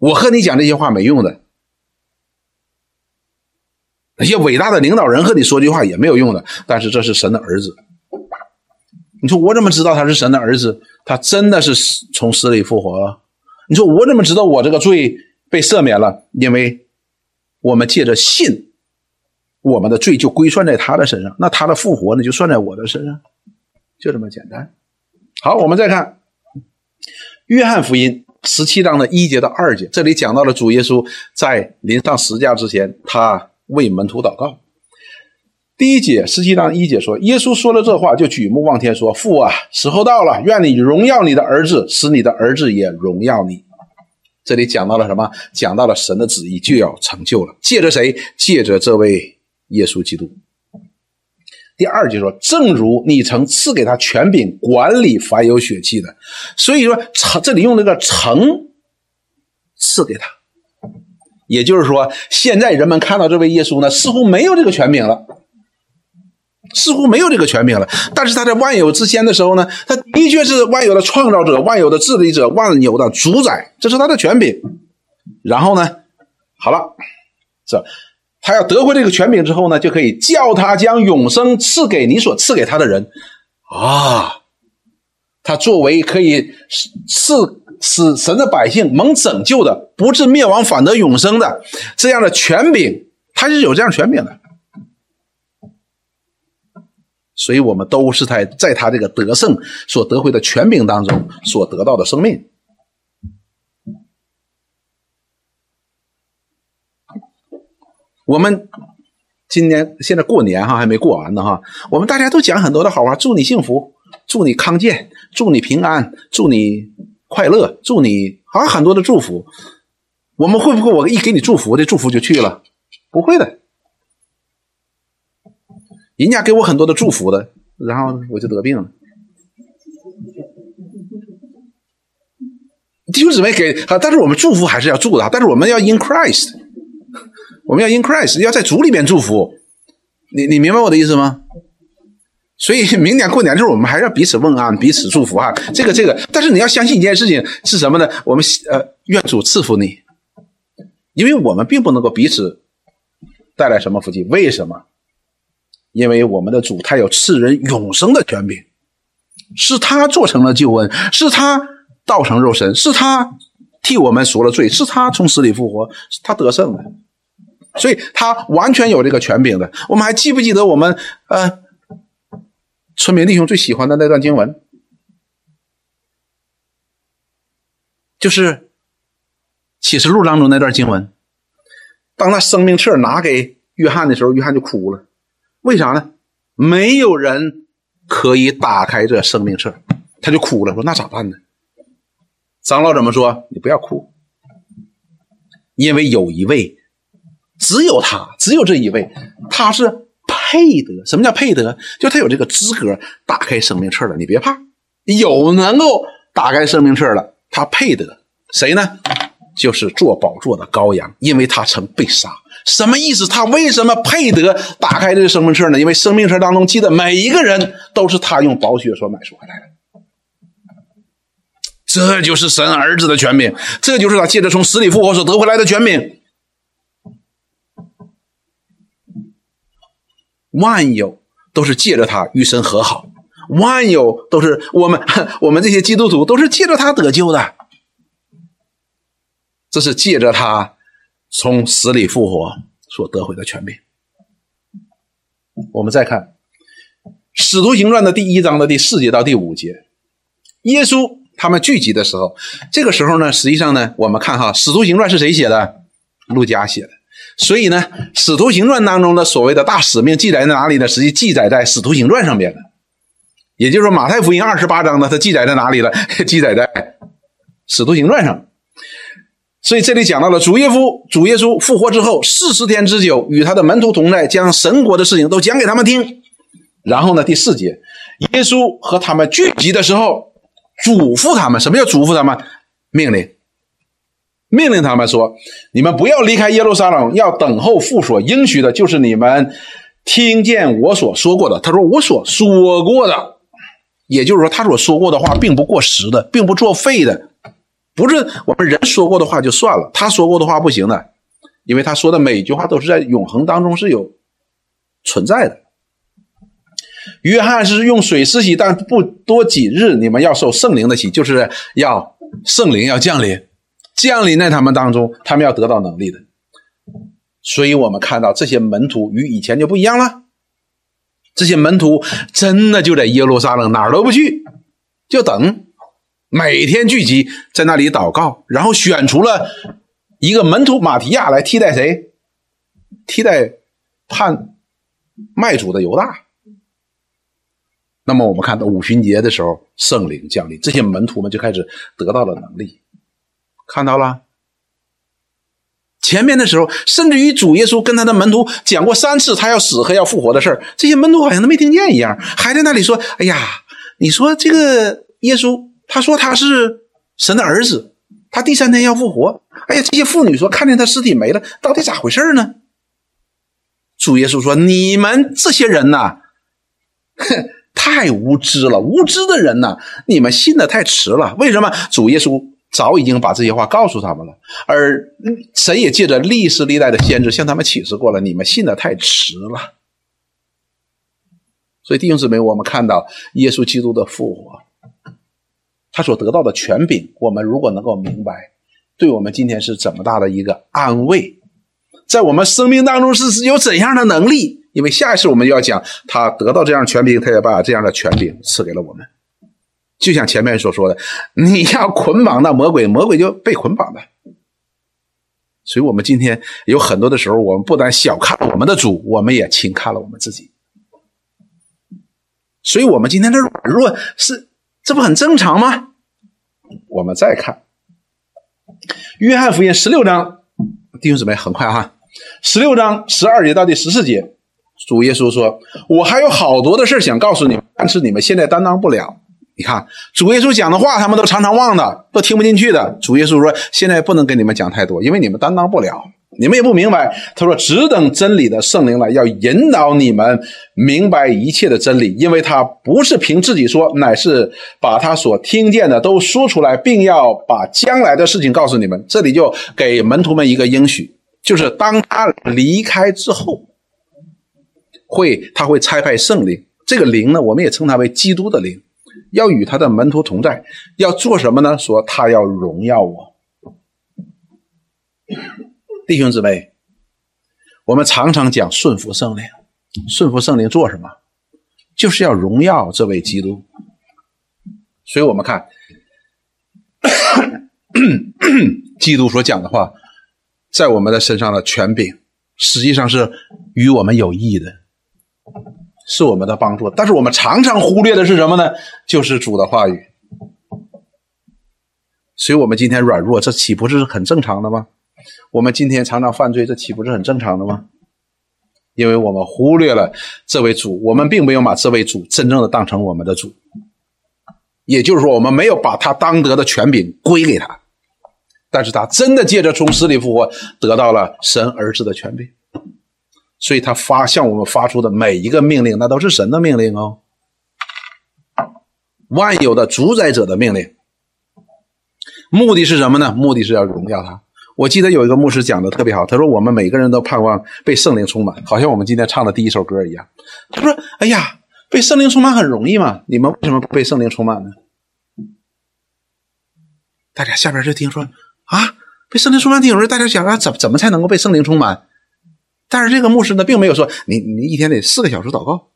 我和你讲这些话没用的，那些伟大的领导人和你说句话也没有用的，但是这是神的儿子。你说我怎么知道他是神的儿子？他真的是从死里复活了。你说我怎么知道我这个罪被赦免了？因为我们借着信，我们的罪就归算在他的身上，那他的复活呢，就算在我的身上，就这么简单。好，我们再看约翰福音十七章的一节到二节，这里讲到了主耶稣在临上十架之前，他为门徒祷告。第一节，十七章一节说，耶稣说了这话，就举目望天说：“父啊，时候到了，愿你荣耀你的儿子，使你的儿子也荣耀你。”这里讲到了什么？讲到了神的旨意就要成就了，借着谁？借着这位耶稣基督。第二节说：“正如你曾赐给他权柄管理凡有血气的，所以说成这里用这个成赐给他，也就是说，现在人们看到这位耶稣呢，似乎没有这个权柄了。”似乎没有这个权柄了，但是他在万有之先的时候呢，他的确是万有的创造者、万有的治理者、万有的主宰，这是他的权柄。然后呢，好了，这他要得回这个权柄之后呢，就可以叫他将永生赐给你所赐给他的人啊。他作为可以赐使神的百姓蒙拯救的，不致灭亡反得永生的这样的权柄，他是有这样权柄的。所以我们都是在在他这个得胜所得回的权柄当中所得到的生命。我们今年现在过年哈还没过完呢哈，我们大家都讲很多的好话，祝你幸福，祝你康健，祝你平安，祝你快乐，祝你好像很多的祝福。我们会不会我一给你祝福，这祝福就去了？不会的。人家给我很多的祝福的，然后我就得病了。弟兄姊妹给啊，但是我们祝福还是要祝的，但是我们要 in Christ，我们要 in Christ，要在主里面祝福。你你明白我的意思吗？所以明年过年的时候，我们还是要彼此问安，彼此祝福啊。这个这个，但是你要相信一件事情是什么呢？我们呃，愿主赐福你，因为我们并不能够彼此带来什么福气。为什么？因为我们的主他有赐人永生的权柄，是他做成了救恩，是他道成肉身，是他替我们赎了罪，是他从死里复活，他得胜了，所以他完全有这个权柄的。我们还记不记得我们呃村民弟兄最喜欢的那段经文？就是启示录当中那段经文。当他生命册拿给约翰的时候，约翰就哭了。为啥呢？没有人可以打开这生命册，他就哭了，说：“那咋办呢？”长老怎么说？你不要哭，因为有一位，只有他，只有这一位，他是配得。什么叫配得？就他有这个资格打开生命册了。你别怕，有能够打开生命册了，他配得。谁呢？就是做宝座的羔羊，因为他曾被杀。什么意思？他为什么配得打开这个生命册呢？因为生命册当中记的每一个人都是他用宝血所买赎回来的。这就是神儿子的权柄，这就是他借着从死里复活所得回来的权柄。万有都是借着他与神和好，万有都是我们 我们这些基督徒都是借着他得救的。这是借着他从死里复活所得回的权柄。我们再看《使徒行传》的第一章的第四节到第五节，耶稣他们聚集的时候，这个时候呢，实际上呢，我们看哈，《使徒行传》是谁写的？路加写的。所以呢，《使徒行传》当中的所谓的大使命记载在哪里呢？实际记载在《使徒行传》上边的。也就是说，《马太福音》二十八章呢，它记载在哪里了？记载在《使徒行传》上。所以这里讲到了主耶稣，主耶稣复活之后四十天之久，与他的门徒同在，将神国的事情都讲给他们听。然后呢，第四节，耶稣和他们聚集的时候，嘱咐他们，什么叫嘱咐他们？命令，命令他们说：你们不要离开耶路撒冷，要等候父所应许的，就是你们听见我所说过的。他说我所说过的，也就是说他所说过的话，并不过时的，并不作废的。不是我们人说过的话就算了，他说过的话不行的，因为他说的每一句话都是在永恒当中是有存在的。约翰是用水施洗，但不多几日，你们要受圣灵的洗，就是要圣灵要降临，降临在他们当中，他们要得到能力的。所以我们看到这些门徒与以前就不一样了，这些门徒真的就在耶路撒冷哪儿都不去，就等。每天聚集在那里祷告，然后选出了一个门徒马提亚来替代谁？替代叛卖主的犹大。那么我们看到五旬节的时候，圣灵降临，这些门徒们就开始得到了能力。看到了前面的时候，甚至于主耶稣跟他的门徒讲过三次他要死和要复活的事，这些门徒好像都没听见一样，还在那里说：“哎呀，你说这个耶稣。”他说他是神的儿子，他第三天要复活。哎呀，这些妇女说看见他尸体没了，到底咋回事呢？主耶稣说：“你们这些人呐，哼，太无知了！无知的人呐，你们信的太迟了。为什么？主耶稣早已经把这些话告诉他们了，而神也借着历世历代的先知向他们启示过了，你们信的太迟了。所以弟兄姊妹，我们看到耶稣基督的复活。”他所得到的权柄，我们如果能够明白，对我们今天是怎么大的一个安慰，在我们生命当中是有怎样的能力？因为下一次我们要讲，他得到这样权柄，他也把这样的权柄赐给了我们。就像前面所说的，你要捆绑那魔鬼，魔鬼就被捆绑了。所以，我们今天有很多的时候，我们不但小看了我们的主，我们也轻看了我们自己。所以，我们今天的软弱是。这不很正常吗？我们再看《约翰福音》十六章，弟兄姊妹，很快哈，十六章十二节到第十四节，主耶稣说：“我还有好多的事想告诉你们，但是你们现在担当不了。”你看，主耶稣讲的话，他们都常常忘的，都听不进去的。主耶稣说：“现在不能跟你们讲太多，因为你们担当不了。”你们也不明白，他说：“只等真理的圣灵来，要引导你们明白一切的真理，因为他不是凭自己说，乃是把他所听见的都说出来，并要把将来的事情告诉你们。”这里就给门徒们一个应许，就是当他离开之后，会他会差派圣灵，这个灵呢，我们也称它为基督的灵，要与他的门徒同在，要做什么呢？说他要荣耀我。弟兄姊妹，我们常常讲顺服圣灵，顺服圣灵做什么？就是要荣耀这位基督。所以，我们看 基督所讲的话，在我们的身上的权柄，实际上是与我们有益的，是我们的帮助。但是我们常常忽略的是什么呢？就是主的话语。所以，我们今天软弱，这岂不是很正常的吗？我们今天常常犯罪，这岂不是很正常的吗？因为我们忽略了这位主，我们并没有把这位主真正的当成我们的主，也就是说，我们没有把他当得的权柄归给他。但是他真的借着从死里复活，得到了神儿子的权柄，所以他发向我们发出的每一个命令，那都是神的命令哦，万有的主宰者的命令。目的是什么呢？目的是要荣耀他。我记得有一个牧师讲的特别好，他说：“我们每个人都盼望被圣灵充满，好像我们今天唱的第一首歌一样。”他说：“哎呀，被圣灵充满很容易嘛，你们为什么不被圣灵充满呢？”大家下边就听说啊，被圣灵充满挺容易，大家想啊，怎怎么才能够被圣灵充满？但是这个牧师呢，并没有说你你一天得四个小时祷告，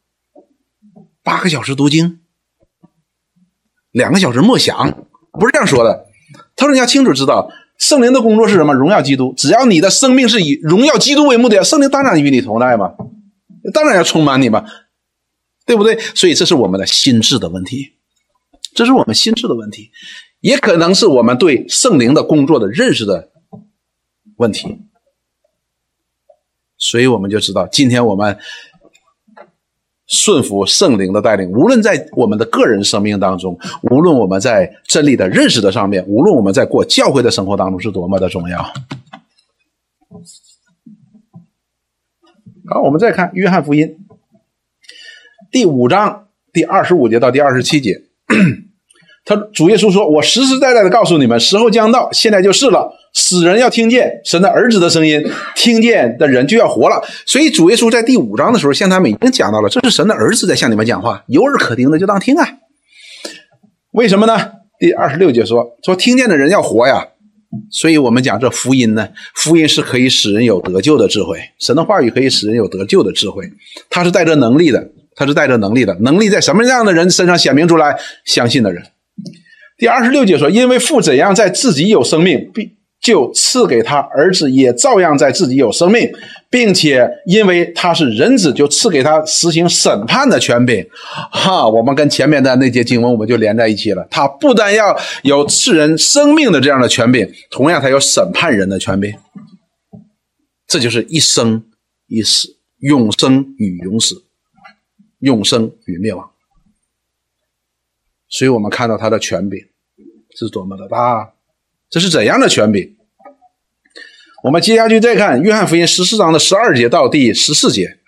八个小时读经，两个小时默想，不是这样说的。他说你要清楚知道。圣灵的工作是什么？荣耀基督。只要你的生命是以荣耀基督为目的，圣灵当然与你同在嘛，当然要充满你嘛，对不对？所以这是我们的心智的问题，这是我们心智的问题，也可能是我们对圣灵的工作的认识的问题。所以我们就知道，今天我们。顺服圣灵的带领，无论在我们的个人生命当中，无论我们在真理的认识的上面，无论我们在过教会的生活当中，是多么的重要。好，我们再看约翰福音第五章第二十五节到第二十七节。他主耶稣说：“我实实在在的告诉你们，时候将到，现在就是了。死人要听见神的儿子的声音，听见的人就要活了。所以主耶稣在第五章的时候，向他们已经讲到了，这是神的儿子在向你们讲话，有耳可听的就当听啊。为什么呢？第二十六节说说听见的人要活呀。所以我们讲这福音呢，福音是可以使人有得救的智慧，神的话语可以使人有得救的智慧，它是带着能力的，它是带着能力的，能力在什么样的人身上显明出来？相信的人。”第二十六节说：“因为父怎样在自己有生命，必就赐给他儿子，也照样在自己有生命，并且因为他是人子，就赐给他实行审判的权柄。”哈，我们跟前面的那节经文我们就连在一起了。他不但要有赐人生命的这样的权柄，同样他有审判人的权柄。这就是一生一死，永生与永死，永生与灭亡。所以我们看到他的权柄是多么的大，这是怎样的权柄？我们接下去再看约翰福音十四章的十二节到第十四节，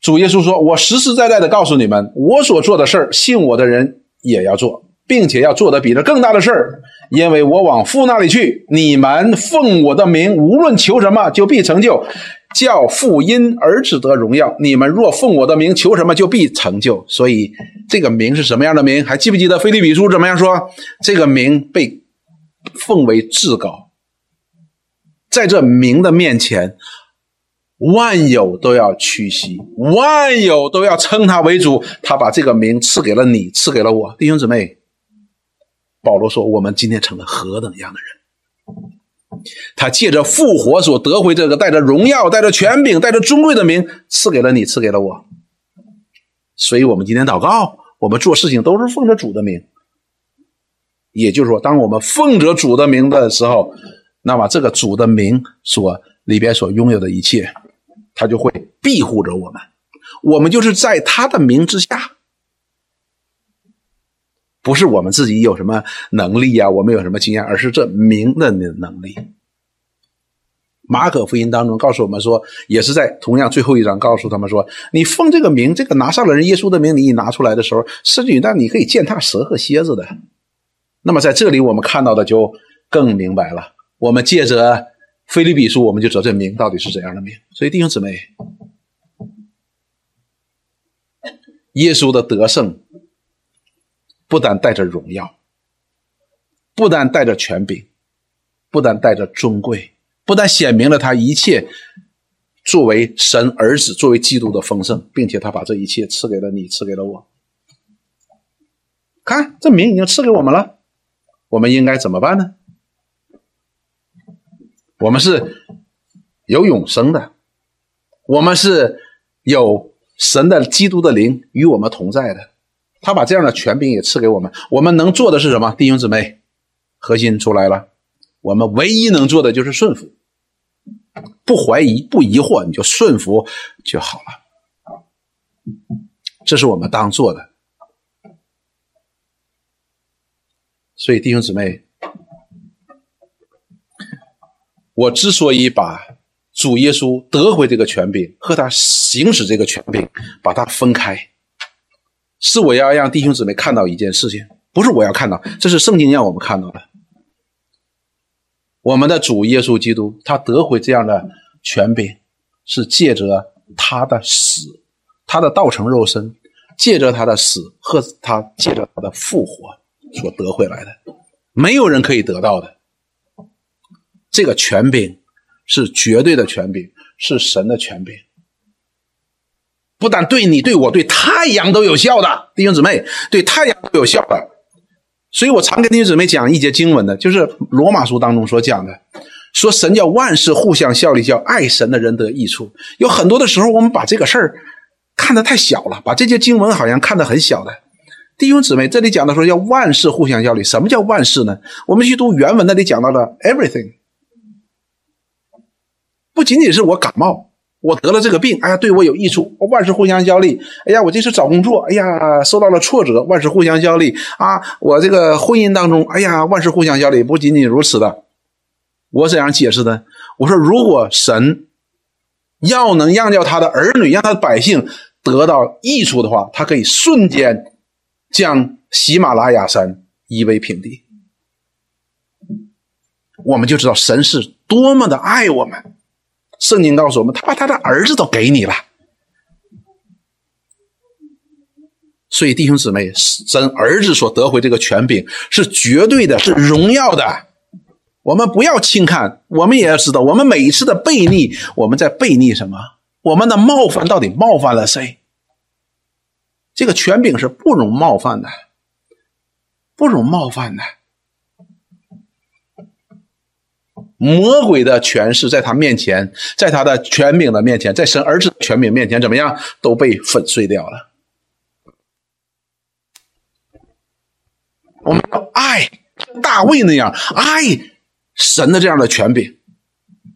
主耶稣说：“我实实在在的告诉你们，我所做的事儿，信我的人也要做，并且要做的比这更大的事儿，因为我往父那里去。你们奉我的名，无论求什么，就必成就。”叫父因儿子得荣耀。你们若奉我的名求什么，就必成就。所以这个名是什么样的名？还记不记得菲利比书怎么样说？这个名被奉为至高，在这名的面前，万有都要屈膝，万有都要称他为主。他把这个名赐给了你，赐给了我，弟兄姊妹。保罗说：“我们今天成了何等样的人？”他借着复活所得回这个带着荣耀、带着权柄、带着尊贵的名，赐给了你，赐给了我。所以，我们今天祷告，我们做事情都是奉着主的名。也就是说，当我们奉着主的名的时候，那么这个主的名所里边所拥有的一切，他就会庇护着我们。我们就是在他的名之下。不是我们自己有什么能力呀，我们有什么经验，而是这名的能力。马可福音当中告诉我们说，也是在同样最后一章告诉他们说，你奉这个名，这个拿上了人耶稣的名，你一拿出来的时候，甚至于那你可以践踏蛇和蝎子的。那么在这里我们看到的就更明白了。我们借着菲利比书，我们就知道这名到底是怎样的名。所以弟兄姊妹，耶稣的得胜。不但带着荣耀，不但带着权柄，不但带着尊贵，不但显明了他一切作为神儿子、作为基督的丰盛，并且他把这一切赐给了你，赐给了我。看，这名已经赐给我们了。我们应该怎么办呢？我们是有永生的，我们是有神的基督的灵与我们同在的，他把这样的权柄也赐给我们。我们能做的是什么？弟兄姊妹，核心出来了，我们唯一能做的就是顺服，不怀疑，不疑惑，你就顺服就好了。这是我们当做的。所以，弟兄姊妹，我之所以把主耶稣得回这个权柄和他行使这个权柄，把它分开，是我要让弟兄姊妹看到一件事情，不是我要看到，这是圣经让我们看到的。我们的主耶稣基督，他得回这样的权柄，是借着他的死，他的道成肉身，借着他的死和他借着他的复活。所得回来的，没有人可以得到的。这个权柄是绝对的权柄，是神的权柄，不但对你、对我、对太阳都有效的，弟兄姊妹，对太阳都有效的。所以我常跟弟兄姊妹讲一节经文的，就是罗马书当中所讲的，说神叫万事互相效力，叫爱神的人得益处。有很多的时候，我们把这个事儿看得太小了，把这些经文好像看得很小的。弟兄姊妹，这里讲的说要万事互相效力。什么叫万事呢？我们去读原文，那里讲到了 everything，不仅仅是我感冒，我得了这个病，哎呀，对我有益处，万事互相效力。哎呀，我这次找工作，哎呀，受到了挫折，万事互相效力啊。我这个婚姻当中，哎呀，万事互相效力，不仅仅如此的。我怎样解释的？我说，如果神要能让叫他的儿女，让他的百姓得到益处的话，他可以瞬间。将喜马拉雅山夷为平地，我们就知道神是多么的爱我们。圣经告诉我们，他把他的儿子都给你了。所以弟兄姊妹，神儿子所得回这个权柄是绝对的，是荣耀的。我们不要轻看，我们也要知道，我们每一次的背逆，我们在背逆什么？我们的冒犯到底冒犯了谁？这个权柄是不容冒犯的，不容冒犯的。魔鬼的权势在他面前，在他的权柄的面前，在神儿子的权柄面前，怎么样都被粉碎掉了。我们要爱大卫那样爱神的这样的权柄，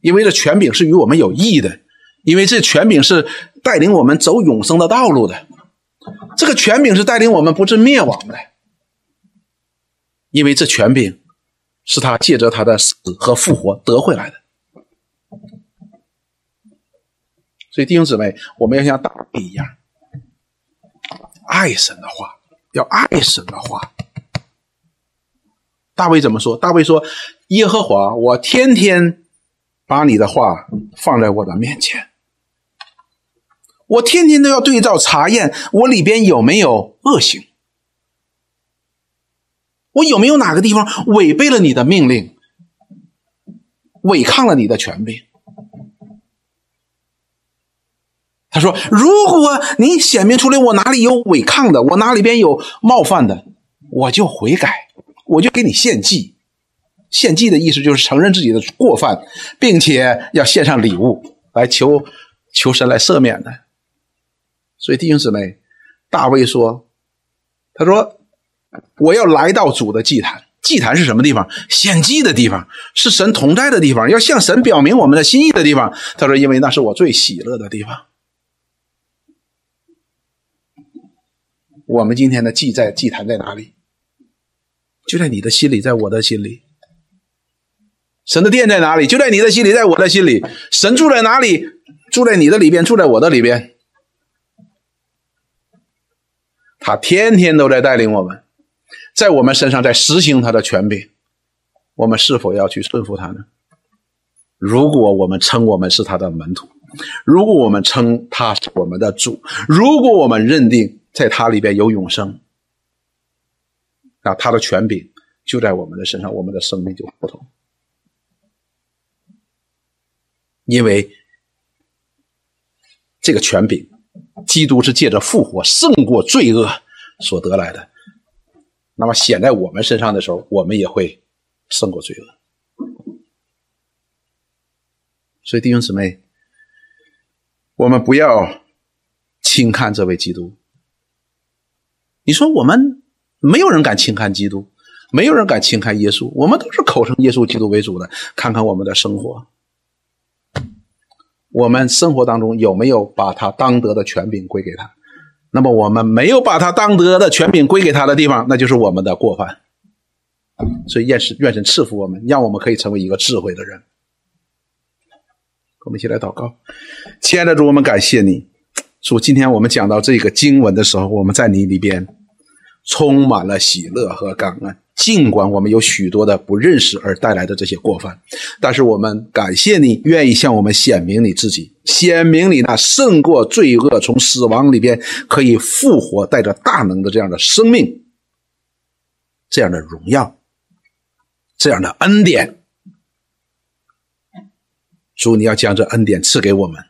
因为这权柄是与我们有益的，因为这权柄是带领我们走永生的道路的。这个权柄是带领我们不致灭亡的，因为这权柄是他借着他的死和复活得回来的。所以弟兄姊妹，我们要像大卫一样，爱神的话，要爱神的话。大卫怎么说？大卫说：“耶和华，我天天把你的话放在我的面前。”我天天都要对照查验，我里边有没有恶行？我有没有哪个地方违背了你的命令，违抗了你的权柄？他说：“如果你显明出来我哪里有违抗的，我哪里边有冒犯的，我就悔改，我就给你献祭。献祭的意思就是承认自己的过犯，并且要献上礼物来求求神来赦免的。”所以弟兄姊妹，大卫说：“他说我要来到主的祭坛。祭坛是什么地方？献祭的地方，是神同在的地方，要向神表明我们的心意的地方。”他说：“因为那是我最喜乐的地方。”我们今天的祭在祭坛在哪里？就在你的心里，在我的心里。神的殿在哪里？就在你的心里，在我的心里。神住在哪里？住在你的里边，住在我的里边。他天天都在带领我们，在我们身上在实行他的权柄，我们是否要去顺服他呢？如果我们称我们是他的门徒，如果我们称他是我们的主，如果我们认定在他里边有永生，那他的权柄就在我们的身上，我们的生命就不同，因为这个权柄。基督是借着复活胜过罪恶所得来的，那么显在我们身上的时候，我们也会胜过罪恶。所以弟兄姊妹，我们不要轻看这位基督。你说我们没有人敢轻看基督，没有人敢轻看耶稣，我们都是口称耶稣基督为主的。看看我们的生活，我们生活当中有没有把他当得的权柄归给他？那么我们没有把他当得的权柄归给他的地方，那就是我们的过犯。所以愿神愿神赐福我们，让我们可以成为一个智慧的人。我们一起来祷告，亲爱的主，我们感谢你。主，今天我们讲到这个经文的时候，我们在你里边充满了喜乐和感恩。尽管我们有许多的不认识而带来的这些过犯，但是我们感谢你愿意向我们显明你自己，显明你那胜过罪恶、从死亡里边可以复活、带着大能的这样的生命、这样的荣耀、这样的恩典。主，你要将这恩典赐给我们。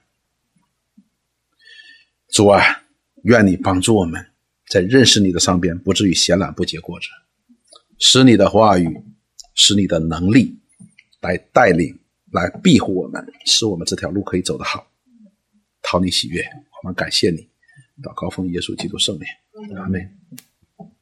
主啊，愿你帮助我们在认识你的上边，不至于闲懒不结果子，使你的话语，使你的能力来带领，来庇护我们，使我们这条路可以走得好，讨你喜悦。我们感谢你，祷高峰耶稣基督圣名，阿门。